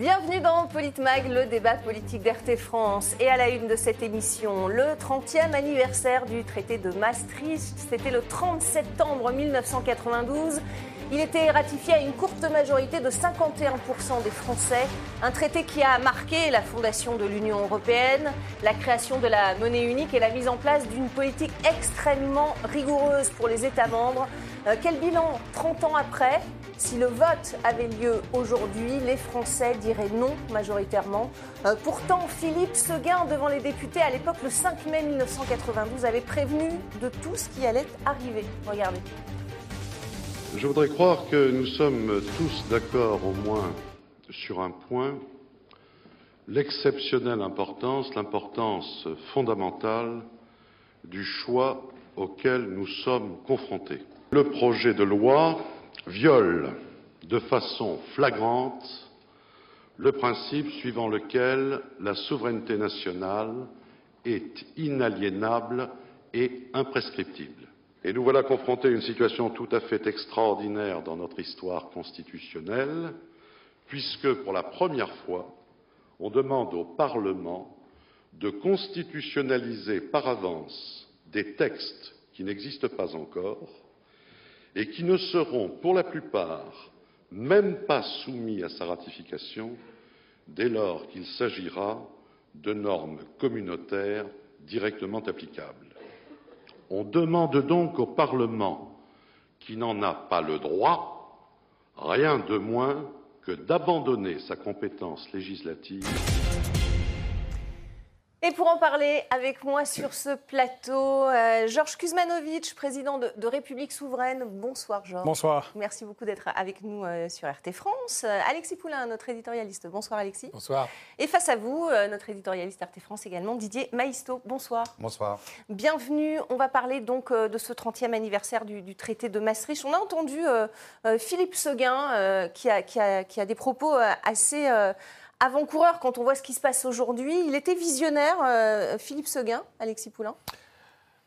Bienvenue dans Politmag, le débat politique d'RT France. Et à la une de cette émission, le 30e anniversaire du traité de Maastricht. C'était le 30 septembre 1992. Il était ratifié à une courte majorité de 51% des Français. Un traité qui a marqué la fondation de l'Union européenne, la création de la monnaie unique et la mise en place d'une politique extrêmement rigoureuse pour les États membres. Euh, quel bilan 30 ans après? Si le vote avait lieu aujourd'hui, les Français diraient non majoritairement. Euh, pourtant, Philippe Seguin, devant les députés à l'époque, le 5 mai 1992, avait prévenu de tout ce qui allait arriver. Regardez. Je voudrais croire que nous sommes tous d'accord au moins sur un point, l'exceptionnelle importance, l'importance fondamentale du choix auquel nous sommes confrontés. Le projet de loi viole de façon flagrante le principe suivant lequel la souveraineté nationale est inaliénable et imprescriptible. Et nous voilà confrontés à une situation tout à fait extraordinaire dans notre histoire constitutionnelle, puisque pour la première fois, on demande au Parlement de constitutionnaliser par avance des textes qui n'existent pas encore et qui ne seront pour la plupart même pas soumis à sa ratification dès lors qu'il s'agira de normes communautaires directement applicables. On demande donc au Parlement, qui n'en a pas le droit, rien de moins que d'abandonner sa compétence législative et pour en parler avec moi sur ce plateau, euh, Georges Kuzmanovic, président de, République Souveraine. Bonsoir Georges. Bonsoir. Merci beaucoup d'être avec nous euh, sur RT France. Euh, Alexis Poulain, notre éditorialiste. Bonsoir Alexis. Bonsoir. Et face à vous, notre éditorialiste RT France également, Didier Maisto. Bonsoir. Bonsoir. Bienvenue. On va parler donc de ce 30e anniversaire du, traité de Maastricht. On a entendu Philippe Seguin qui a, qui, a, qui, a, des propos assez avant-coureur quand on voit ce qui se passe aujourd'hui. Il était visionnaire, euh, Philippe Seguin, Alexis Poulain?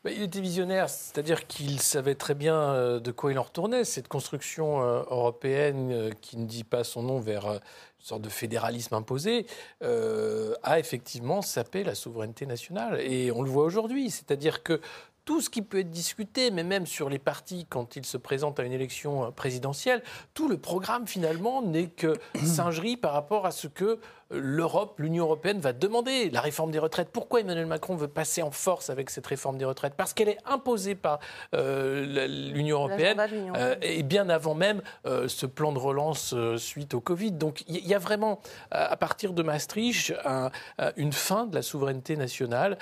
Il était visionnaire, c'est-à-dire qu'il savait très bien euh, de quoi il en retournait. Cette construction euh, européenne qui ne dit pas son nom vers une sorte de fédéralisme imposé a effectivement sapé la souveraineté nationale. Et on le voit aujourd'hui, c'est-à-dire que tout ce qui peut être discuté, mais même sur les partis quand ils se présentent à une élection présidentielle, tout le programme finalement n'est que singerie par rapport à ce que l'Europe, l'Union européenne va demander la réforme des retraites. Pourquoi Emmanuel Macron veut passer en force avec cette réforme des retraites? Parce qu'elle est imposée par euh, l'Union européenne euh, et bien avant même euh, ce plan de relance suite au Covid. Donc il y, a vraiment, à partir de Maastricht, une fin de la souveraineté nationale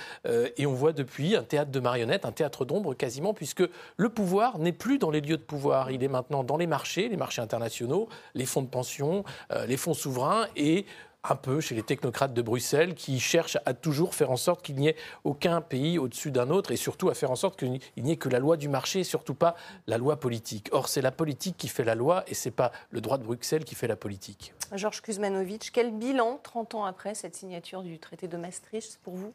et on voit depuis un théâtre de marionnettes, un théâtre d'ombre quasiment, puisque le pouvoir n'est plus dans les lieux de pouvoir, il est maintenant dans les marchés, les marchés internationaux, les fonds de pension, les fonds souverains et un peu chez les technocrates de Bruxelles qui cherchent à toujours faire en sorte qu'il n'y ait aucun pays au-dessus d'un autre et surtout à faire en sorte qu'il n'y ait que la loi du marché et surtout pas la loi politique. Or, c'est la politique qui fait la loi et ce n'est pas le droit de Bruxelles qui fait la politique. Georges Kuzmanovic, quel bilan 30 ans après cette signature du traité de Maastricht pour vous?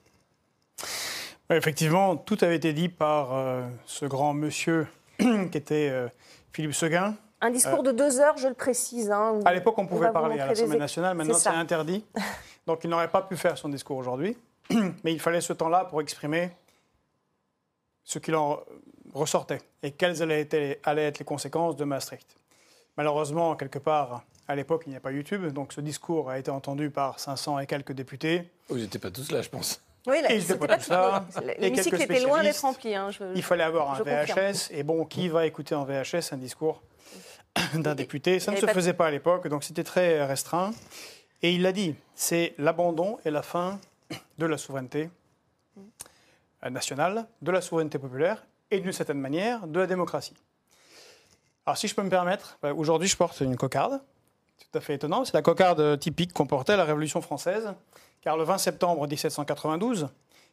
Effectivement, tout avait été dit par euh, ce grand monsieur qui était euh, Philippe Seguin, un discours de deux heures, je le précise. Hein, à l'époque, on pouvait parler à l'Assemblée nationale, maintenant c'est interdit. Donc il n'aurait pas pu faire son discours aujourd'hui. Mais il fallait ce temps-là pour exprimer ce qu'il en ressortait et quelles allaient être, les conséquences de Maastricht. Malheureusement, quelque part, à l'époque, il n'y a pas YouTube, donc ce discours a été entendu par 500 et quelques députés. Ils n'étaient pas tous là, je pense. Oui, là, c'était pas tout ça. L'hémicycle était loin d'être rempli. Hein, il fallait avoir un VHS. Et bon, qui va écouter en VHS un discours d'un député. Ça ne se faisait pas à l'époque, donc c'était très restreint. Et il l'a dit, c'est l'abandon et la fin de la souveraineté nationale, de la souveraineté populaire et d'une certaine manière de la démocratie. Alors si je peux me permettre, bah, aujourd'hui je porte une cocarde, tout à fait étonnant, c'est la cocarde typique qu'on portait à la Révolution française, car le 20 septembre 1792,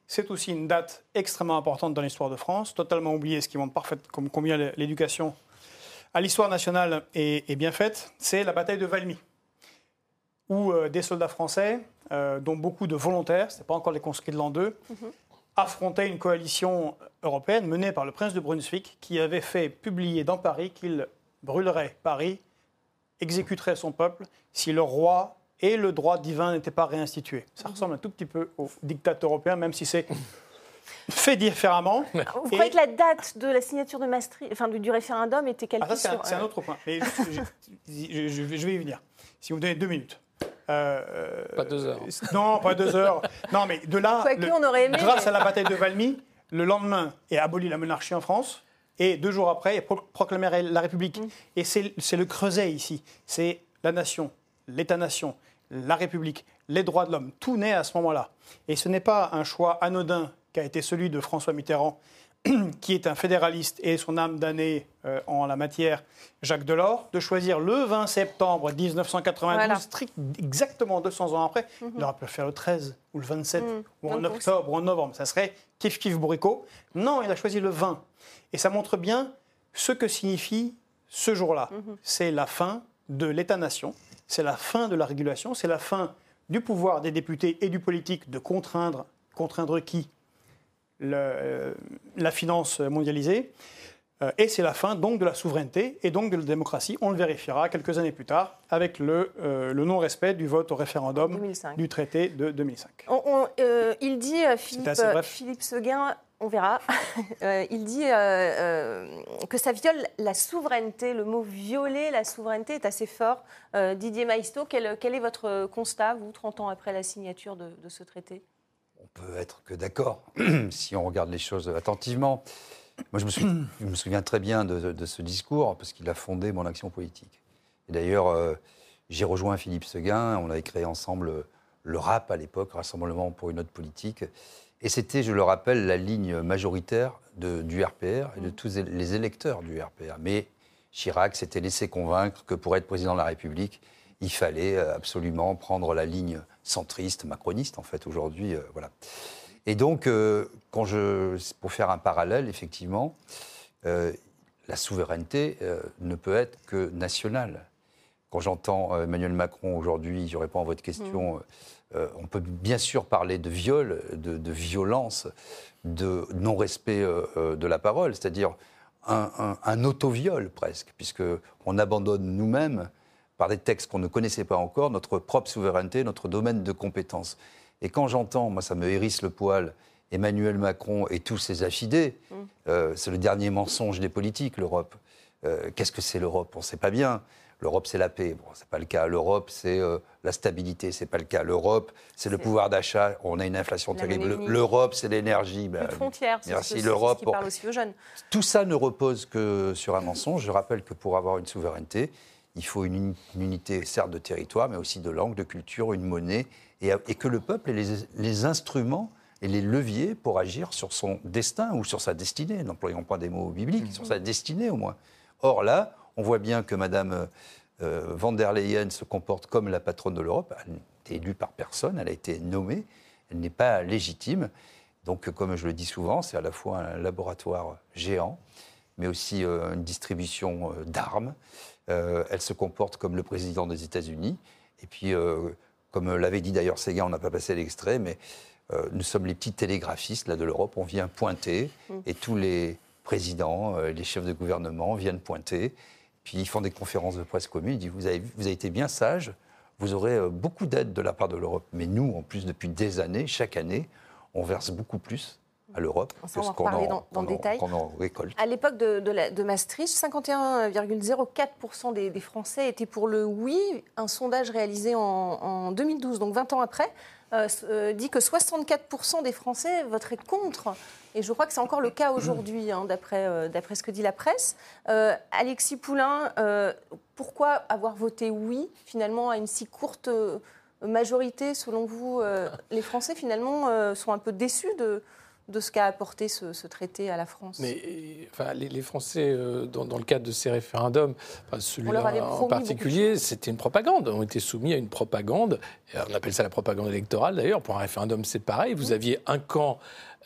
c'est aussi une date extrêmement importante dans l'histoire de France, totalement oubliée, ce qui montre parfaitement combien l'éducation à l'histoire nationale est, bien faite, c'est la bataille de Valmy, où euh, des soldats français, euh, dont beaucoup de volontaires, ce n'est pas encore les conscrits de l'an 2, mhm. affrontaient une coalition européenne menée par le prince de Brunswick, qui avait fait publier dans Paris qu'il brûlerait Paris, exécuterait son peuple, si le roi et le droit divin n'était pas réinstitué. Ça ressemble un tout petit peu au diktat européen, même si c'est fait différemment. Vous croyez que la date de la signature de Maastricht, enfin du, référendum, était calculée ah, ça, c'est un, autre point. Mais je, vais y venir. Si vous me donnez deux minutes. Euh, pas deux heures. Non, pas deux heures. Non, mais de là, on aurait aimé, grâce à la bataille de Valmy, le lendemain est abolie la monarchie en France. Et deux jours après, il proclamé la République. Mm. Et c'est le creuset ici. C'est la nation, l'État-nation, la République, les droits de l'homme. Tout naît à ce moment-là. Et ce n'est pas un choix anodin qui a été celui de François Mitterrand, qui est un fédéraliste et son âme d'année euh, en la matière, Jacques Delors, de choisir le 20 septembre 1992, strict, exactement 200 ans après. Mhm. Il aurait pu faire le 13 ou le 27 mhm. ou en octobre ou en novembre. Ça serait kiff kiff bourricot. Non, il a choisi le 20. Et ça montre bien ce que signifie ce jour-là. Mhm. C'est la fin de l'État-nation, c'est la fin de la régulation, c'est la fin du pouvoir des députés et du politique de contraindre, contraindre qui? Euh, la finance mondialisée. Euh, et c'est la fin donc de la souveraineté et donc de la démocratie. On le vérifiera quelques années plus tard avec le, euh, le non-respect du vote au référendum du traité de 2005. il dit, Philippe, Philippe Seguin, on verra, il dit que ça viole la souveraineté. Le mot violer la souveraineté est assez fort. Didier Maisto, quel, est votre constat, vous, 30 ans après la signature de ce traité? Peut être que d'accord si on regarde les choses attentivement. Moi, je me, souviens, très bien de, ce discours parce qu'il a fondé mon action politique. Et d'ailleurs, euh, j'ai rejoint Philippe Seguin, on avait créé ensemble le RAP à l'époque, Rassemblement pour une autre politique. Et c'était, je le rappelle, la ligne majoritaire du RPR et de tous les électeurs du RPR. Mais Chirac s'était laissé convaincre que pour être président de la République, il fallait absolument prendre la ligne centriste, macroniste en fait aujourd'hui, euh, voilà. Et donc, euh, quand je, pour faire un parallèle, effectivement, la souveraineté ne peut être que nationale. Quand j'entends Emmanuel Macron aujourd'hui, je réponds à votre question, mmh. on peut bien sûr parler de viol, de, de violence, de non-respect de la parole, c'est-à-dire un, un, un auto-viol presque, puisqu'on abandonne nous-mêmes par des textes qu'on ne connaissait pas encore, notre propre souveraineté, notre domaine de compétences. Et quand j'entends, moi ça me hérisse le poil, Emmanuel Macron et tous ses affidés, mm. euh, c'est le dernier mensonge des politiques, l'Europe. Euh, qu'est-ce que c'est l'Europe? On ne sait pas bien. L'Europe, c'est la paix. Bon, c'est pas le cas. L'Europe, c'est euh, la stabilité. C'est pas le cas. L'Europe, c'est le pouvoir d'achat. On a une inflation terrible. L'Europe, c'est l'énergie. Ben, frontières. Merci. L'Europe. Bon, aussi aux jeunes. Tout ça ne repose que sur un mensonge. Je rappelle que pour avoir une souveraineté, il faut une, unité, certes, de territoire, mais aussi de langue, de culture, une monnaie, et, que le peuple ait les, instruments et les leviers pour agir sur son destin ou sur sa destinée. N'employons pas des mots bibliques, sur sa destinée au moins. Or là, on voit bien que Mme euh, van der Leyen se comporte comme la patronne de l'Europe. Elle été élue par personne, elle a été nommée, elle n'est pas légitime. Donc, comme je le dis souvent, c'est à la fois un laboratoire géant, mais aussi euh, une distribution euh, d'armes. Euh, elle se comporte comme le président des États-Unis. Et puis, euh, comme l'avait dit d'ailleurs Séguin, on n'a pas passé l'extrait, mais euh, nous sommes les petits télégraphistes là, de l'Europe. On vient pointer mm. et tous les présidents, les chefs de gouvernement viennent pointer. Puis ils font des conférences de presse communes. Ils disent vous avez, vous avez été bien sage, vous aurez beaucoup d'aide de la part de l'Europe. Mais nous, en plus, depuis des années, chaque année, on verse beaucoup plus à l'Europe que ce qu'on en, dans, le détail. récolte. À l'époque de, de, Maastricht, 51,04% des, des, Français étaient pour le oui. Un sondage réalisé en, 2012, donc 20 ans après, euh, euh, dit que 64% des Français voteraient contre. Et je crois que c'est encore le cas aujourd'hui, hein, euh, d'après ce que dit la presse. Alexis Poulain, pourquoi avoir voté oui, finalement, à une si courte majorité, selon vous Les Français, finalement, sont un peu déçus de, de ce qu'a apporté ce, traité à la France Mais enfin, les, Français, euh, dans, le cadre de ces référendums, celui-là en particulier, c'était une propagande. On était soumis à une propagande. On appelle ça la propagande électorale d'ailleurs. Pour un référendum, c'est pareil. Vous aviez un camp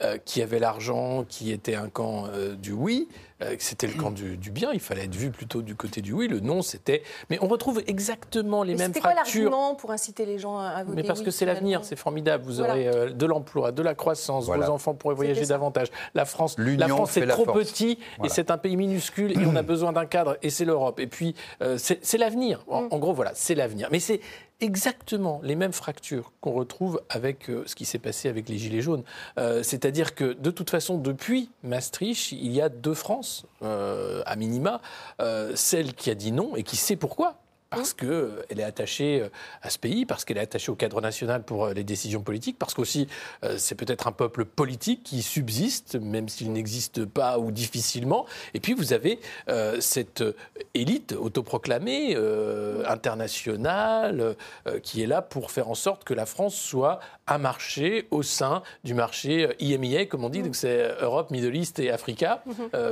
euh, qui avait l'argent, qui était un camp euh, du oui, euh, c'était le camp du, bien. Il fallait être vu plutôt du côté du oui. Le non, c'était. Mais on retrouve exactement les mêmes fractures. C'était quoi l'argument pour inciter les gens à voter Mais parce que c'est l'avenir, c'est formidable. Vous aurez de l'emploi, de la croissance, vos enfants pourraient voyager davantage. La France, la France est trop petit et c'est un pays minuscule et on a besoin d'un cadre et c'est l'Europe. Et puis c'est l'avenir. En, mm. en, gros, voilà, c'est l'avenir. Mais c'est exactement les mêmes fractures qu'on retrouve avec euh, ce qui s'est passé avec les Gilets jaunes. Euh, c'est-à-dire que de toute façon, depuis Maastricht, il y a deux France, euh, à minima, celle qui a dit non et qui sait pourquoi parce qu'elle euh, est attachée euh, à ce pays, parce qu'elle est attachée au cadre national pour euh, les décisions politiques, parce qu'aussi c'est peut-être un peuple politique qui subsiste, même s'il n'existe pas ou difficilement. Et puis vous avez cette élite autoproclamée, internationale, qui est là pour faire en sorte que la France soit un marché au sein du marché IMIA, comme on dit, donc c'est Europe, Middle East et Africa,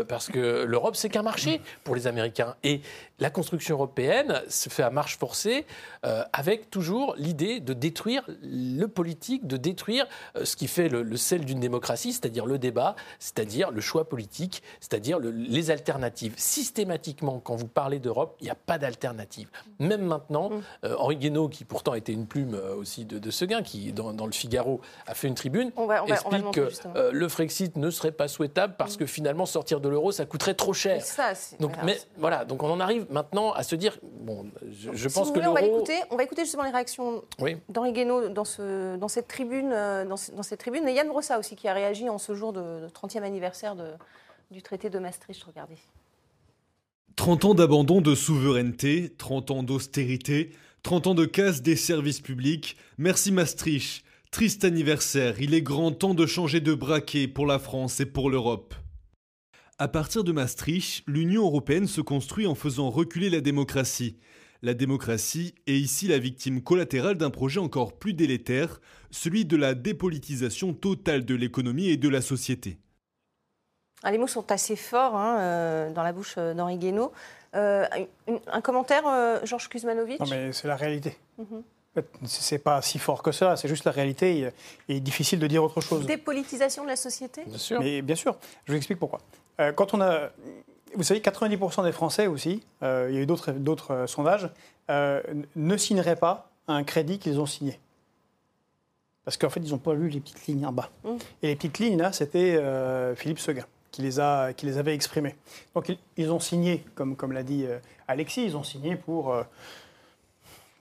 parce que l'Europe, c'est qu'un marché pour les Américains. Et la construction européenne se fait à marche forcée, euh, avec toujours l'idée de détruire le politique, de détruire euh, ce qui fait le, sel d'une démocratie, c'est-à-dire le débat, c'est-à-dire le choix politique, c'est-à-dire les alternatives. Systématiquement, quand vous parlez d'Europe, il n'y a pas d'alternative. Même maintenant, mm. euh, Henri Guénaud, qui pourtant était une plume aussi de, de Seguin, qui dans, le Figaro a fait une tribune, explique que le Frexit ne serait pas souhaitable parce mm. que finalement sortir de l'euro, ça coûterait trop cher. Ça, donc, mais voilà, donc on en arrive maintenant à se dire, bon, je, pense que on va, écouter, on va écouter justement les réactions d'Henri Guénaud dans, ce, dans, cette tribune, euh, dans, cette tribune, et Yann Brossa aussi qui a réagi en ce jour de, 30e anniversaire de, du traité de Maastricht. Regardez. 30 ans d'abandon de souveraineté, 30 ans d'austérité, 30 ans de casse des services publics. Merci Maastricht. Triste anniversaire, il est grand temps de changer de braquet pour la France et pour l'Europe. À partir de Maastricht, l'Union européenne se construit en faisant reculer la démocratie. La démocratie est ici la victime collatérale d'un projet encore plus délétère, celui de la dépolitisation totale de l'économie et de la société. Ah, les mots sont assez forts hein, euh, dans la bouche euh, d'Henri Guénaud. Euh, un, commentaire, Georges Kuzmanovic? Non, mais c'est la réalité. Mhm. C'est pas si fort que ça, c'est juste la réalité. Il est difficile de dire autre chose. Dépolitisation de la société? Bien sûr. Mais bien sûr, je vous explique pourquoi. Euh, quand on a, vous savez, 90% des Français aussi, euh, il y a eu d'autres euh, sondages, ne signeraient pas un crédit qu'ils ont signé. Parce qu'en fait, ils n'ont pas lu les petites lignes en bas. Mmh. Et les petites lignes, là, c'était Philippe Seguin qui les, a, qui les avait exprimées. Donc, ils, ont signé, comme, comme l'a dit Alexis, ils ont signé pour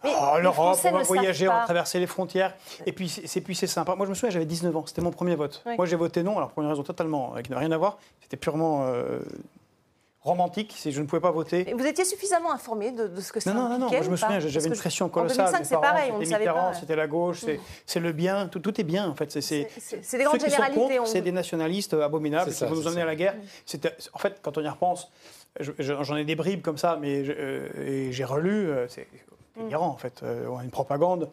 Oh, L'Europe, on va voyager, on va traverser les frontières. Et puis c'est puis c'est sympa. Moi je me souviens, j'avais 19 ans, c'était mon premier vote. Moi j'ai voté non, alors pour une raison totalement euh, qui n'a rien à voir. C'était purement euh, romantique, je ne pouvais pas voter. vous étiez suffisamment informé de, ce que ça Non, non, non, moi je me souviens, j'avais une pression colossale. En 2005, c'est pareil, on ne savait pas. C'était la gauche, c'est le bien, tout, tout, est bien en fait. C'est des grandes généralités. C'est des nationalistes abominables qui vont nous emmener à la guerre. En fait, quand on y repense, j'en ai des bribes comme ça, mais euh, j'ai relu, délirant, en fait. Euh, on a une propagande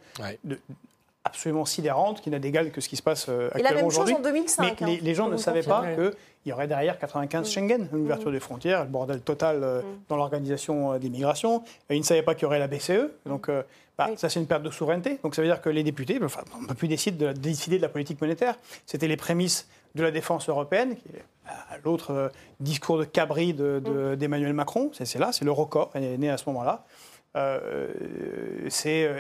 absolument sidérante qui n'a d'égal que ce qui se passe euh, actuellement aujourd'hui. en 2005. Mais les, gens ne savaient pas qu'il y aurait derrière 95 mm. Schengen, l'ouverture mm. des frontières, le bordel total euh, mm. dans l'organisation des migrations. ils ne savaient pas qu'il y aurait la BCE. Donc, bah, ça, c'est une perte de souveraineté. Donc, ça veut dire que les députés, enfin, on ne peut plus décider de, décider de la politique monétaire. C'était les prémices de la défense européenne, qui est l'autre discours de cabri d'Emmanuel de, Macron. C'est là, c'est le record, est né à ce moment-là. Euh, c'est euh,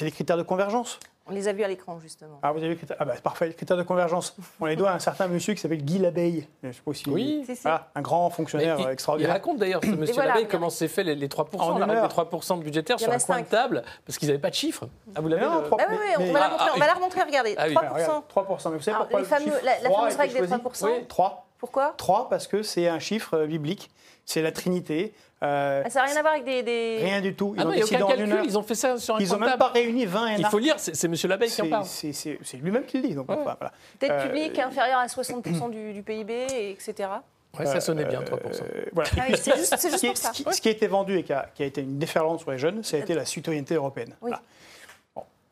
les critères de convergence. On les a vus à l'écran, justement. Ah, vous avez vu ah bah, parfait, les critères de convergence. On les doit à un certain monsieur qui s'appelle Guy Labeille. Je sais pas si oui, un grand fonctionnaire extraordinaire. Il raconte d'ailleurs, ce monsieur Labeille, comment s'est fait les, 3%, en la règle des 3% de budgétaire sur un coin de table, parce qu'ils n'avaient pas de chiffres. Ah, vous l'avez ah, oui, on, va la montrer, on va la remontrer, regardez. 3%. Ah 3%, mais vous savez pourquoi les fameux, la, la fameuse règle des 3% 3. Pourquoi? 3, parce que c'est un chiffre euh, biblique, c'est la Trinité. Euh, ah, ça n'a rien à voir avec des. Rien du tout. Ils ah ont aucun calcul, ils ont fait ça sur un Ils n'ont même pas réuni 20 Il faut lire, c'est M. Labeille qui en parle. C'est lui-même qui le dit. Donc, voilà. Dette euh, publique inférieure à 60% du, PIB, etc. Oui, ça sonnait bien, 3%. voilà. Ah c'est juste, juste pour ça. Ce qui, a été vendu et qui a, été une déferlante sur les jeunes, ça a été la citoyenneté européenne. Oui.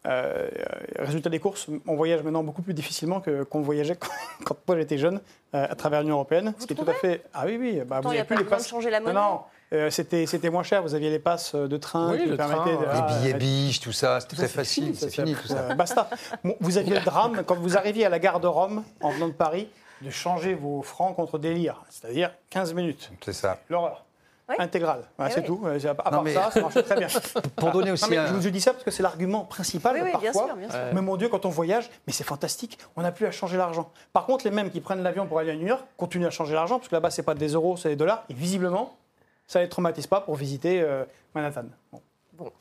Euh, résultat des courses, on voyage maintenant beaucoup plus difficilement que qu'on voyageait quand, moi j'étais jeune euh, à travers l'Union européenne. Vous ce qui est tout à fait. Ah oui, oui. Bah, vous n'avez plus les passes. De changer la monnaie. Non, non. Euh, c'était, c'était moins cher, vous aviez les passes de train qui permettaient de, Les billets biches, tout ça, c'était très facile, c'est fini tout ça. basta. vous aviez le drame, quand vous arriviez à la gare de Rome, en venant de Paris, de changer vos francs contre des lires, c'est-à-dire 15 minutes. C'est ça. L'horreur intégrale. Eh c'est tout. À part ça, ça marche très bien. Pour donner aussi Je vous dis ça parce que c'est l'argument principal parfois. Mais mon Dieu, quand on voyage, mais c'est fantastique, on n'a plus à changer l'argent. Par contre, les mêmes qui prennent l'avion pour aller à New York continuent à changer l'argent parce que là-bas, c'est pas des euros, c'est des dollars. Et visiblement, ça ne les traumatise pas pour visiter euh, Manhattan. Bon.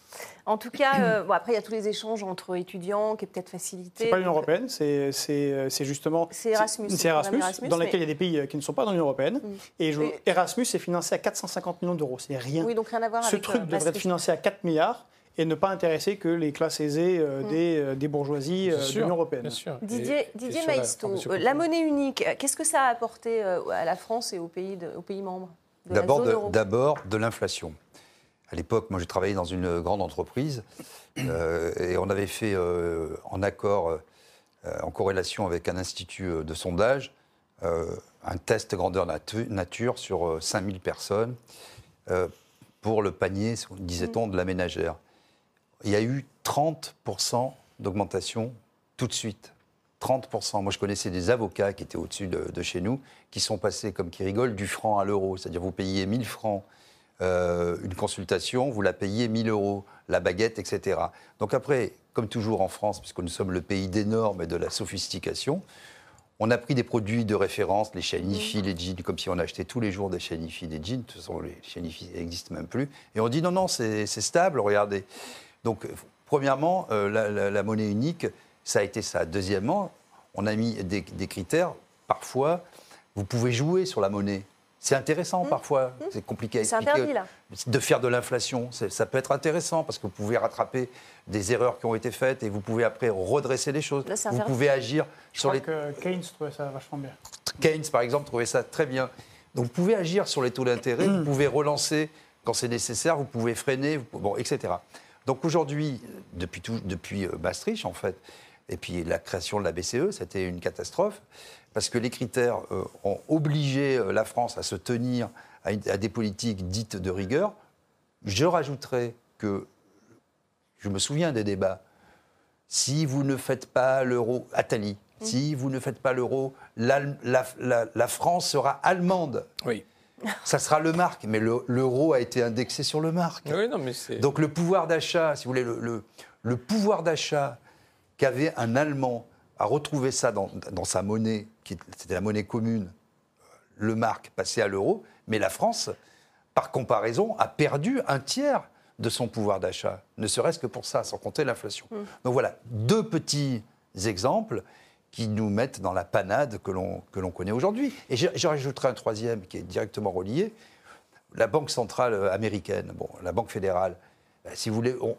En tout cas, euh, bon, après, il y a tous les échanges entre étudiants qui est peut-être facilité. C'est pas l'Union européenne, c'est c'est- c'est justement. C'est Erasmus, C'est c'est Erasmus, Erasmus, dans mais- lequel il y a des pays euh, qui ne sont pas dans l'Union européenne. Mm. Et je- Et- Erasmus est financé à 450 millions d'euros. C'est rien. Oui, donc rien à voir Ce avec truc euh, devrait être financé à 4 milliards et ne pas intéresser que les classes aisées euh, Mm. des, euh, des bourgeoisies euh, de l'Union européenne. Bien sûr. Didier, Et- la euh, monnaie unique, euh, qu'est-ce que ça a apporté euh, à la France et aux pays, de- aux pays membres? D'abord de, d'abord de l'inflation. À l'époque, moi, j'ai travaillé dans une grande entreprise euh, et on avait fait euh, en accord, euh, en corrélation avec un institut de sondage, un test grandeur natu- nature sur euh, 5000 personnes pour le panier, disait-on, de la ménagère. Il y a eu 30% d'augmentation tout de suite. 30%. Moi, je connaissais des avocats qui étaient au-dessus de, de chez nous, qui sont passés, comme qui rigolent, du franc à l'euro. C'est-à-dire, vous payez 1000 francs euh, une consultation, vous la payez 1000 euros, la baguette, etc. Donc après, comme toujours en France, puisque nous sommes le pays des normes et de la sophistication, on a pris des produits de référence, les Shanifi, les jeans, comme si on achetait tous les jours des Shanifi, des jeans. De toute façon, les Shanifi n'existent même plus. Et on dit non, non, c'est stable, regardez. Donc, premièrement, euh, la, la- la monnaie unique, ça a été ça. Deuxièmement, on a mis des, des critères. Parfois, vous pouvez jouer sur la monnaie. C'est intéressant parfois. C'est compliqué à Mmh. C'est expliquer. interdit, là. De faire de l'inflation, ça peut être intéressant parce que vous pouvez rattraper des erreurs qui ont été faites et vous pouvez après redresser les choses. Là, vous pouvez agir Je sur crois les que Keynes trouvait ça vachement bien. Keynes, par exemple, trouvait ça très bien. Donc, vous pouvez agir sur les taux d'intérêt, vous pouvez relancer quand c'est nécessaire, vous pouvez freiner, vous pouvez- bon, etc. Donc, aujourd'hui, depuis, tout- depuis euh, Maastricht, en fait, et puis la création de la BCE, c'était une catastrophe, parce que les critères euh, ont obligé euh, la France à se tenir à, une- à des politiques dites de rigueur. Je rajouterais que, je me souviens des débats, si vous ne faites pas l'euro, Attali, si vous ne faites pas l'euro, la, la- la France sera allemande. Oui. Ça sera le marque, mais le- l'euro a été indexé sur le marque. Oui, non, mais c'est. Donc le pouvoir d'achat, si vous voulez, le, le- le pouvoir d'achat qu'avait un Allemand à retrouver ça dans, dans sa monnaie, qui c'était la monnaie commune, le marque passé à l'euro, mais la France, par comparaison, a perdu un tiers de son pouvoir d'achat, ne serait-ce que pour ça, sans compter l'inflation. Donc voilà, deux petits exemples qui nous mettent dans la panade que l'on connaît aujourd'hui. Et je, je rajouterai un troisième qui est directement relié, la Banque centrale américaine, bon, la Banque fédérale, euh, si vous voulez, on-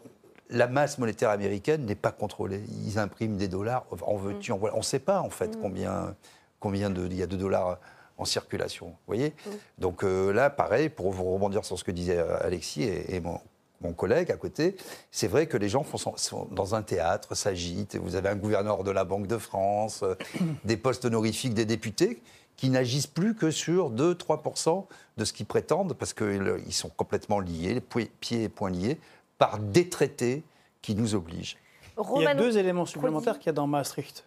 la masse monétaire américaine n'est pas contrôlée. Ils impriment des dollars, en veux-tu, voilà. On ne sait pas en fait combien, combien de, il y a de dollars en circulation. Vous voyez? Donc euh, là, pareil, pour vous rebondir sur ce que disait euh, Alexis et, et mon, mon collègue à côté, c'est vrai que les gens font, sont- dans un théâtre, s'agitent. Vous avez un gouverneur de la Banque de France, euh, des postes honorifiques des députés qui n'agissent plus que sur 2-3% de ce qu'ils prétendent, parce qu'ils sont complètement liés, pieds et poings liés, par des traités qui nous obligent. Il y a deux éléments supplémentaires qu'il y a dans Maastricht,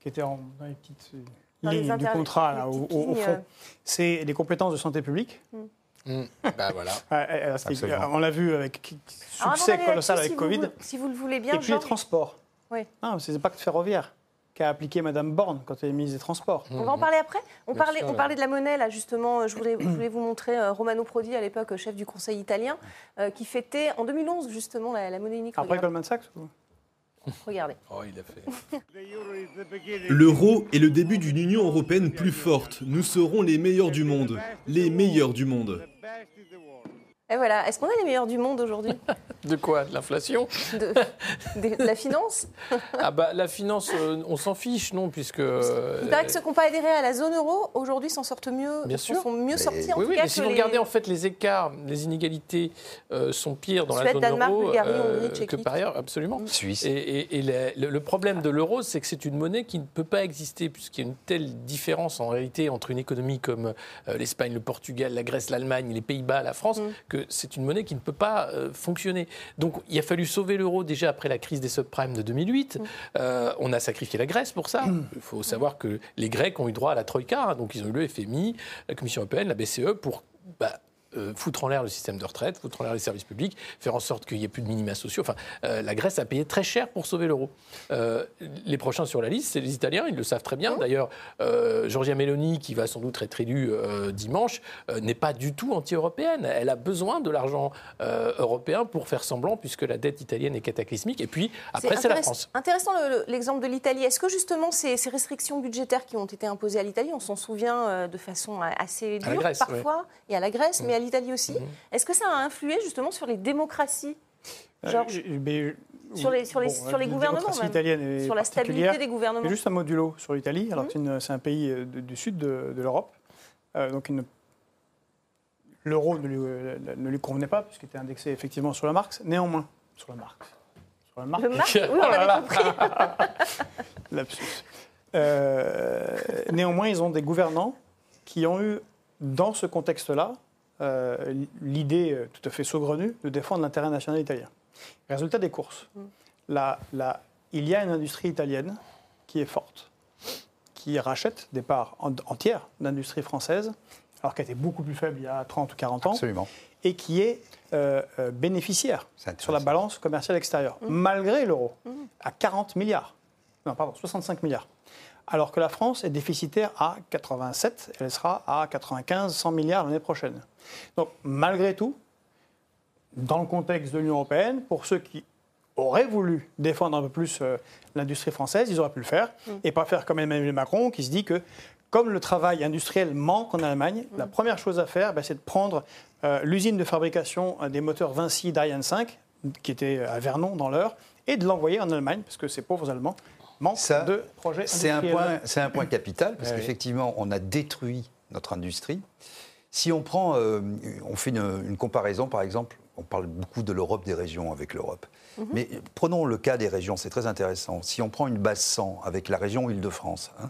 qui étaient en- dans les petites euh, les lignes du contrat, là, au, fond. euh. C'est les compétences de santé publique. Bah voilà. Ah, ah, ah, on l'a vu avec avant succès colossal avec si Covid. Si vous le voulez bien, Et puis les transports. Oui. Non, c'est les pactes ferroviaires qu'a appliqué Madame Borne quand elle est ministre des Transports. On va en parler après. On Bien parlait, sûr, on parlait de la monnaie, là, justement. Je voulais, je voulais vous montrer euh, Romano Prodi, à l'époque euh, chef du Conseil italien, euh, qui fêtait en 2011, justement, la, la monnaie unique. Après Regardez. Goldman Sachs ou- Regardez. Oh, il a fait. L'euro est le début d'une Union européenne plus forte. Nous serons les meilleurs du monde. Les meilleurs du monde. Et voilà. Est-ce qu'on est les meilleurs du monde aujourd'hui? De quoi? De l'inflation? De, de- de la finance? Ah bah la finance, euh, on s'en fiche, non, puisque. euh, Il paraît que ceux qui n'ont pas adhéré à la zone euro, aujourd'hui, s'en sortent mieux, Bien sont, sûr. sont mieux sortis, en Oui, tout oui, cas, mais si vous les- regardez en fait les écarts, les inégalités euh, sont pires dans la zone Danemark, euro euh, Bulgarie, Hongrie, que par ailleurs, absolument. Suisse. Et, et- et la- le, le problème de l'euro, c'est que c'est une monnaie qui ne peut pas exister, puisqu'il y a une telle différence en réalité entre une économie comme euh, l'Espagne, le Portugal, la Grèce, l'Allemagne, les Pays-Bas, la France, Mm. que c'est une monnaie qui ne peut pas euh, fonctionner. Donc il a fallu sauver l'euro déjà après la crise des subprimes de 2008. Euh, on a sacrifié la Grèce pour ça. Il faut savoir que les Grecs ont eu droit à la Troïka, hein, donc ils ont eu le FMI, la Commission européenne, la BCE, pour bah, euh, foutre en l'air le système de retraite, foutre en l'air les services publics, faire en sorte qu'il n'y ait plus de minima sociaux. Enfin, euh, la Grèce a payé très cher pour sauver l'euro. Euh, les prochains sur la liste, c'est les Italiens, ils le savent très bien. D'ailleurs, Giorgia Meloni, qui va sans doute être élue dimanche, n'est pas du tout anti-européenne. Elle a besoin de l'argent européen pour faire semblant, puisque la dette italienne est cataclysmique. Et puis, après, c'est la France. Intéressant l'exemple de l'Italie. Est-ce que justement ces, restrictions budgétaires qui ont été imposées à l'Italie, on s'en souvient de façon assez dure parfois, et à la Grèce, mais à l'Italie aussi. Mhm. Est-ce que ça a influé justement sur les démocraties? Euh, sur les, sur les, sur les gouvernements même. sur la stabilité des gouvernements. juste un modulo sur l'Italie. Alors mhm. c'est un pays euh, du sud de, l'Europe, euh, donc l'euro ne lui, ne lui convenait pas puisqu'il était indexé effectivement sur la Marx. Néanmoins, sur la Marx. Sur la Marx. Le Marx, oui, on avait compris. Lapsus. néanmoins, ils ont des gouvernants qui ont eu, dans ce contexte-là, l'idée euh, tout à fait saugrenue de défendre l'intérêt national italien. Résultat des courses. Mm. il y a une industrie italienne qui est forte, qui rachète des parts entières d'industrie française, alors qu'elle était beaucoup plus faible il y a 30 ou 40 ans. Absolument. Et qui est euh, bénéficiaire sur la balance commerciale extérieure, mm. malgré l'euro, mm. à 40 milliards. Non, pardon, 65 milliards alors que la France est déficitaire à 87, elle sera à 95, 100 milliards l'année prochaine. Donc malgré tout, dans le contexte de l'Union européenne, pour ceux qui auraient voulu défendre un peu plus euh, l'industrie française, ils auraient pu le faire, mm. et pas faire comme Emmanuel Macron qui se dit que comme le travail industriel manque en Allemagne, mm. la première chose à faire, bah, c'est de prendre euh, l'usine de fabrication euh, des moteurs Vinci d'Ariane 5, qui était à Vernon dans l'heure, et de l'envoyer en Allemagne, parce que ces pauvres Allemands manque de projets C'est un point, c'est un point capital parce qu'effectivement, on a détruit notre industrie. Si on prend, euh, on fait une, comparaison, par exemple, on parle beaucoup de l'Europe des régions avec l'Europe. Mhm. Mais prenons le cas des régions, c'est très intéressant. Si on prend une base 100 avec la région Île-de-France, hein,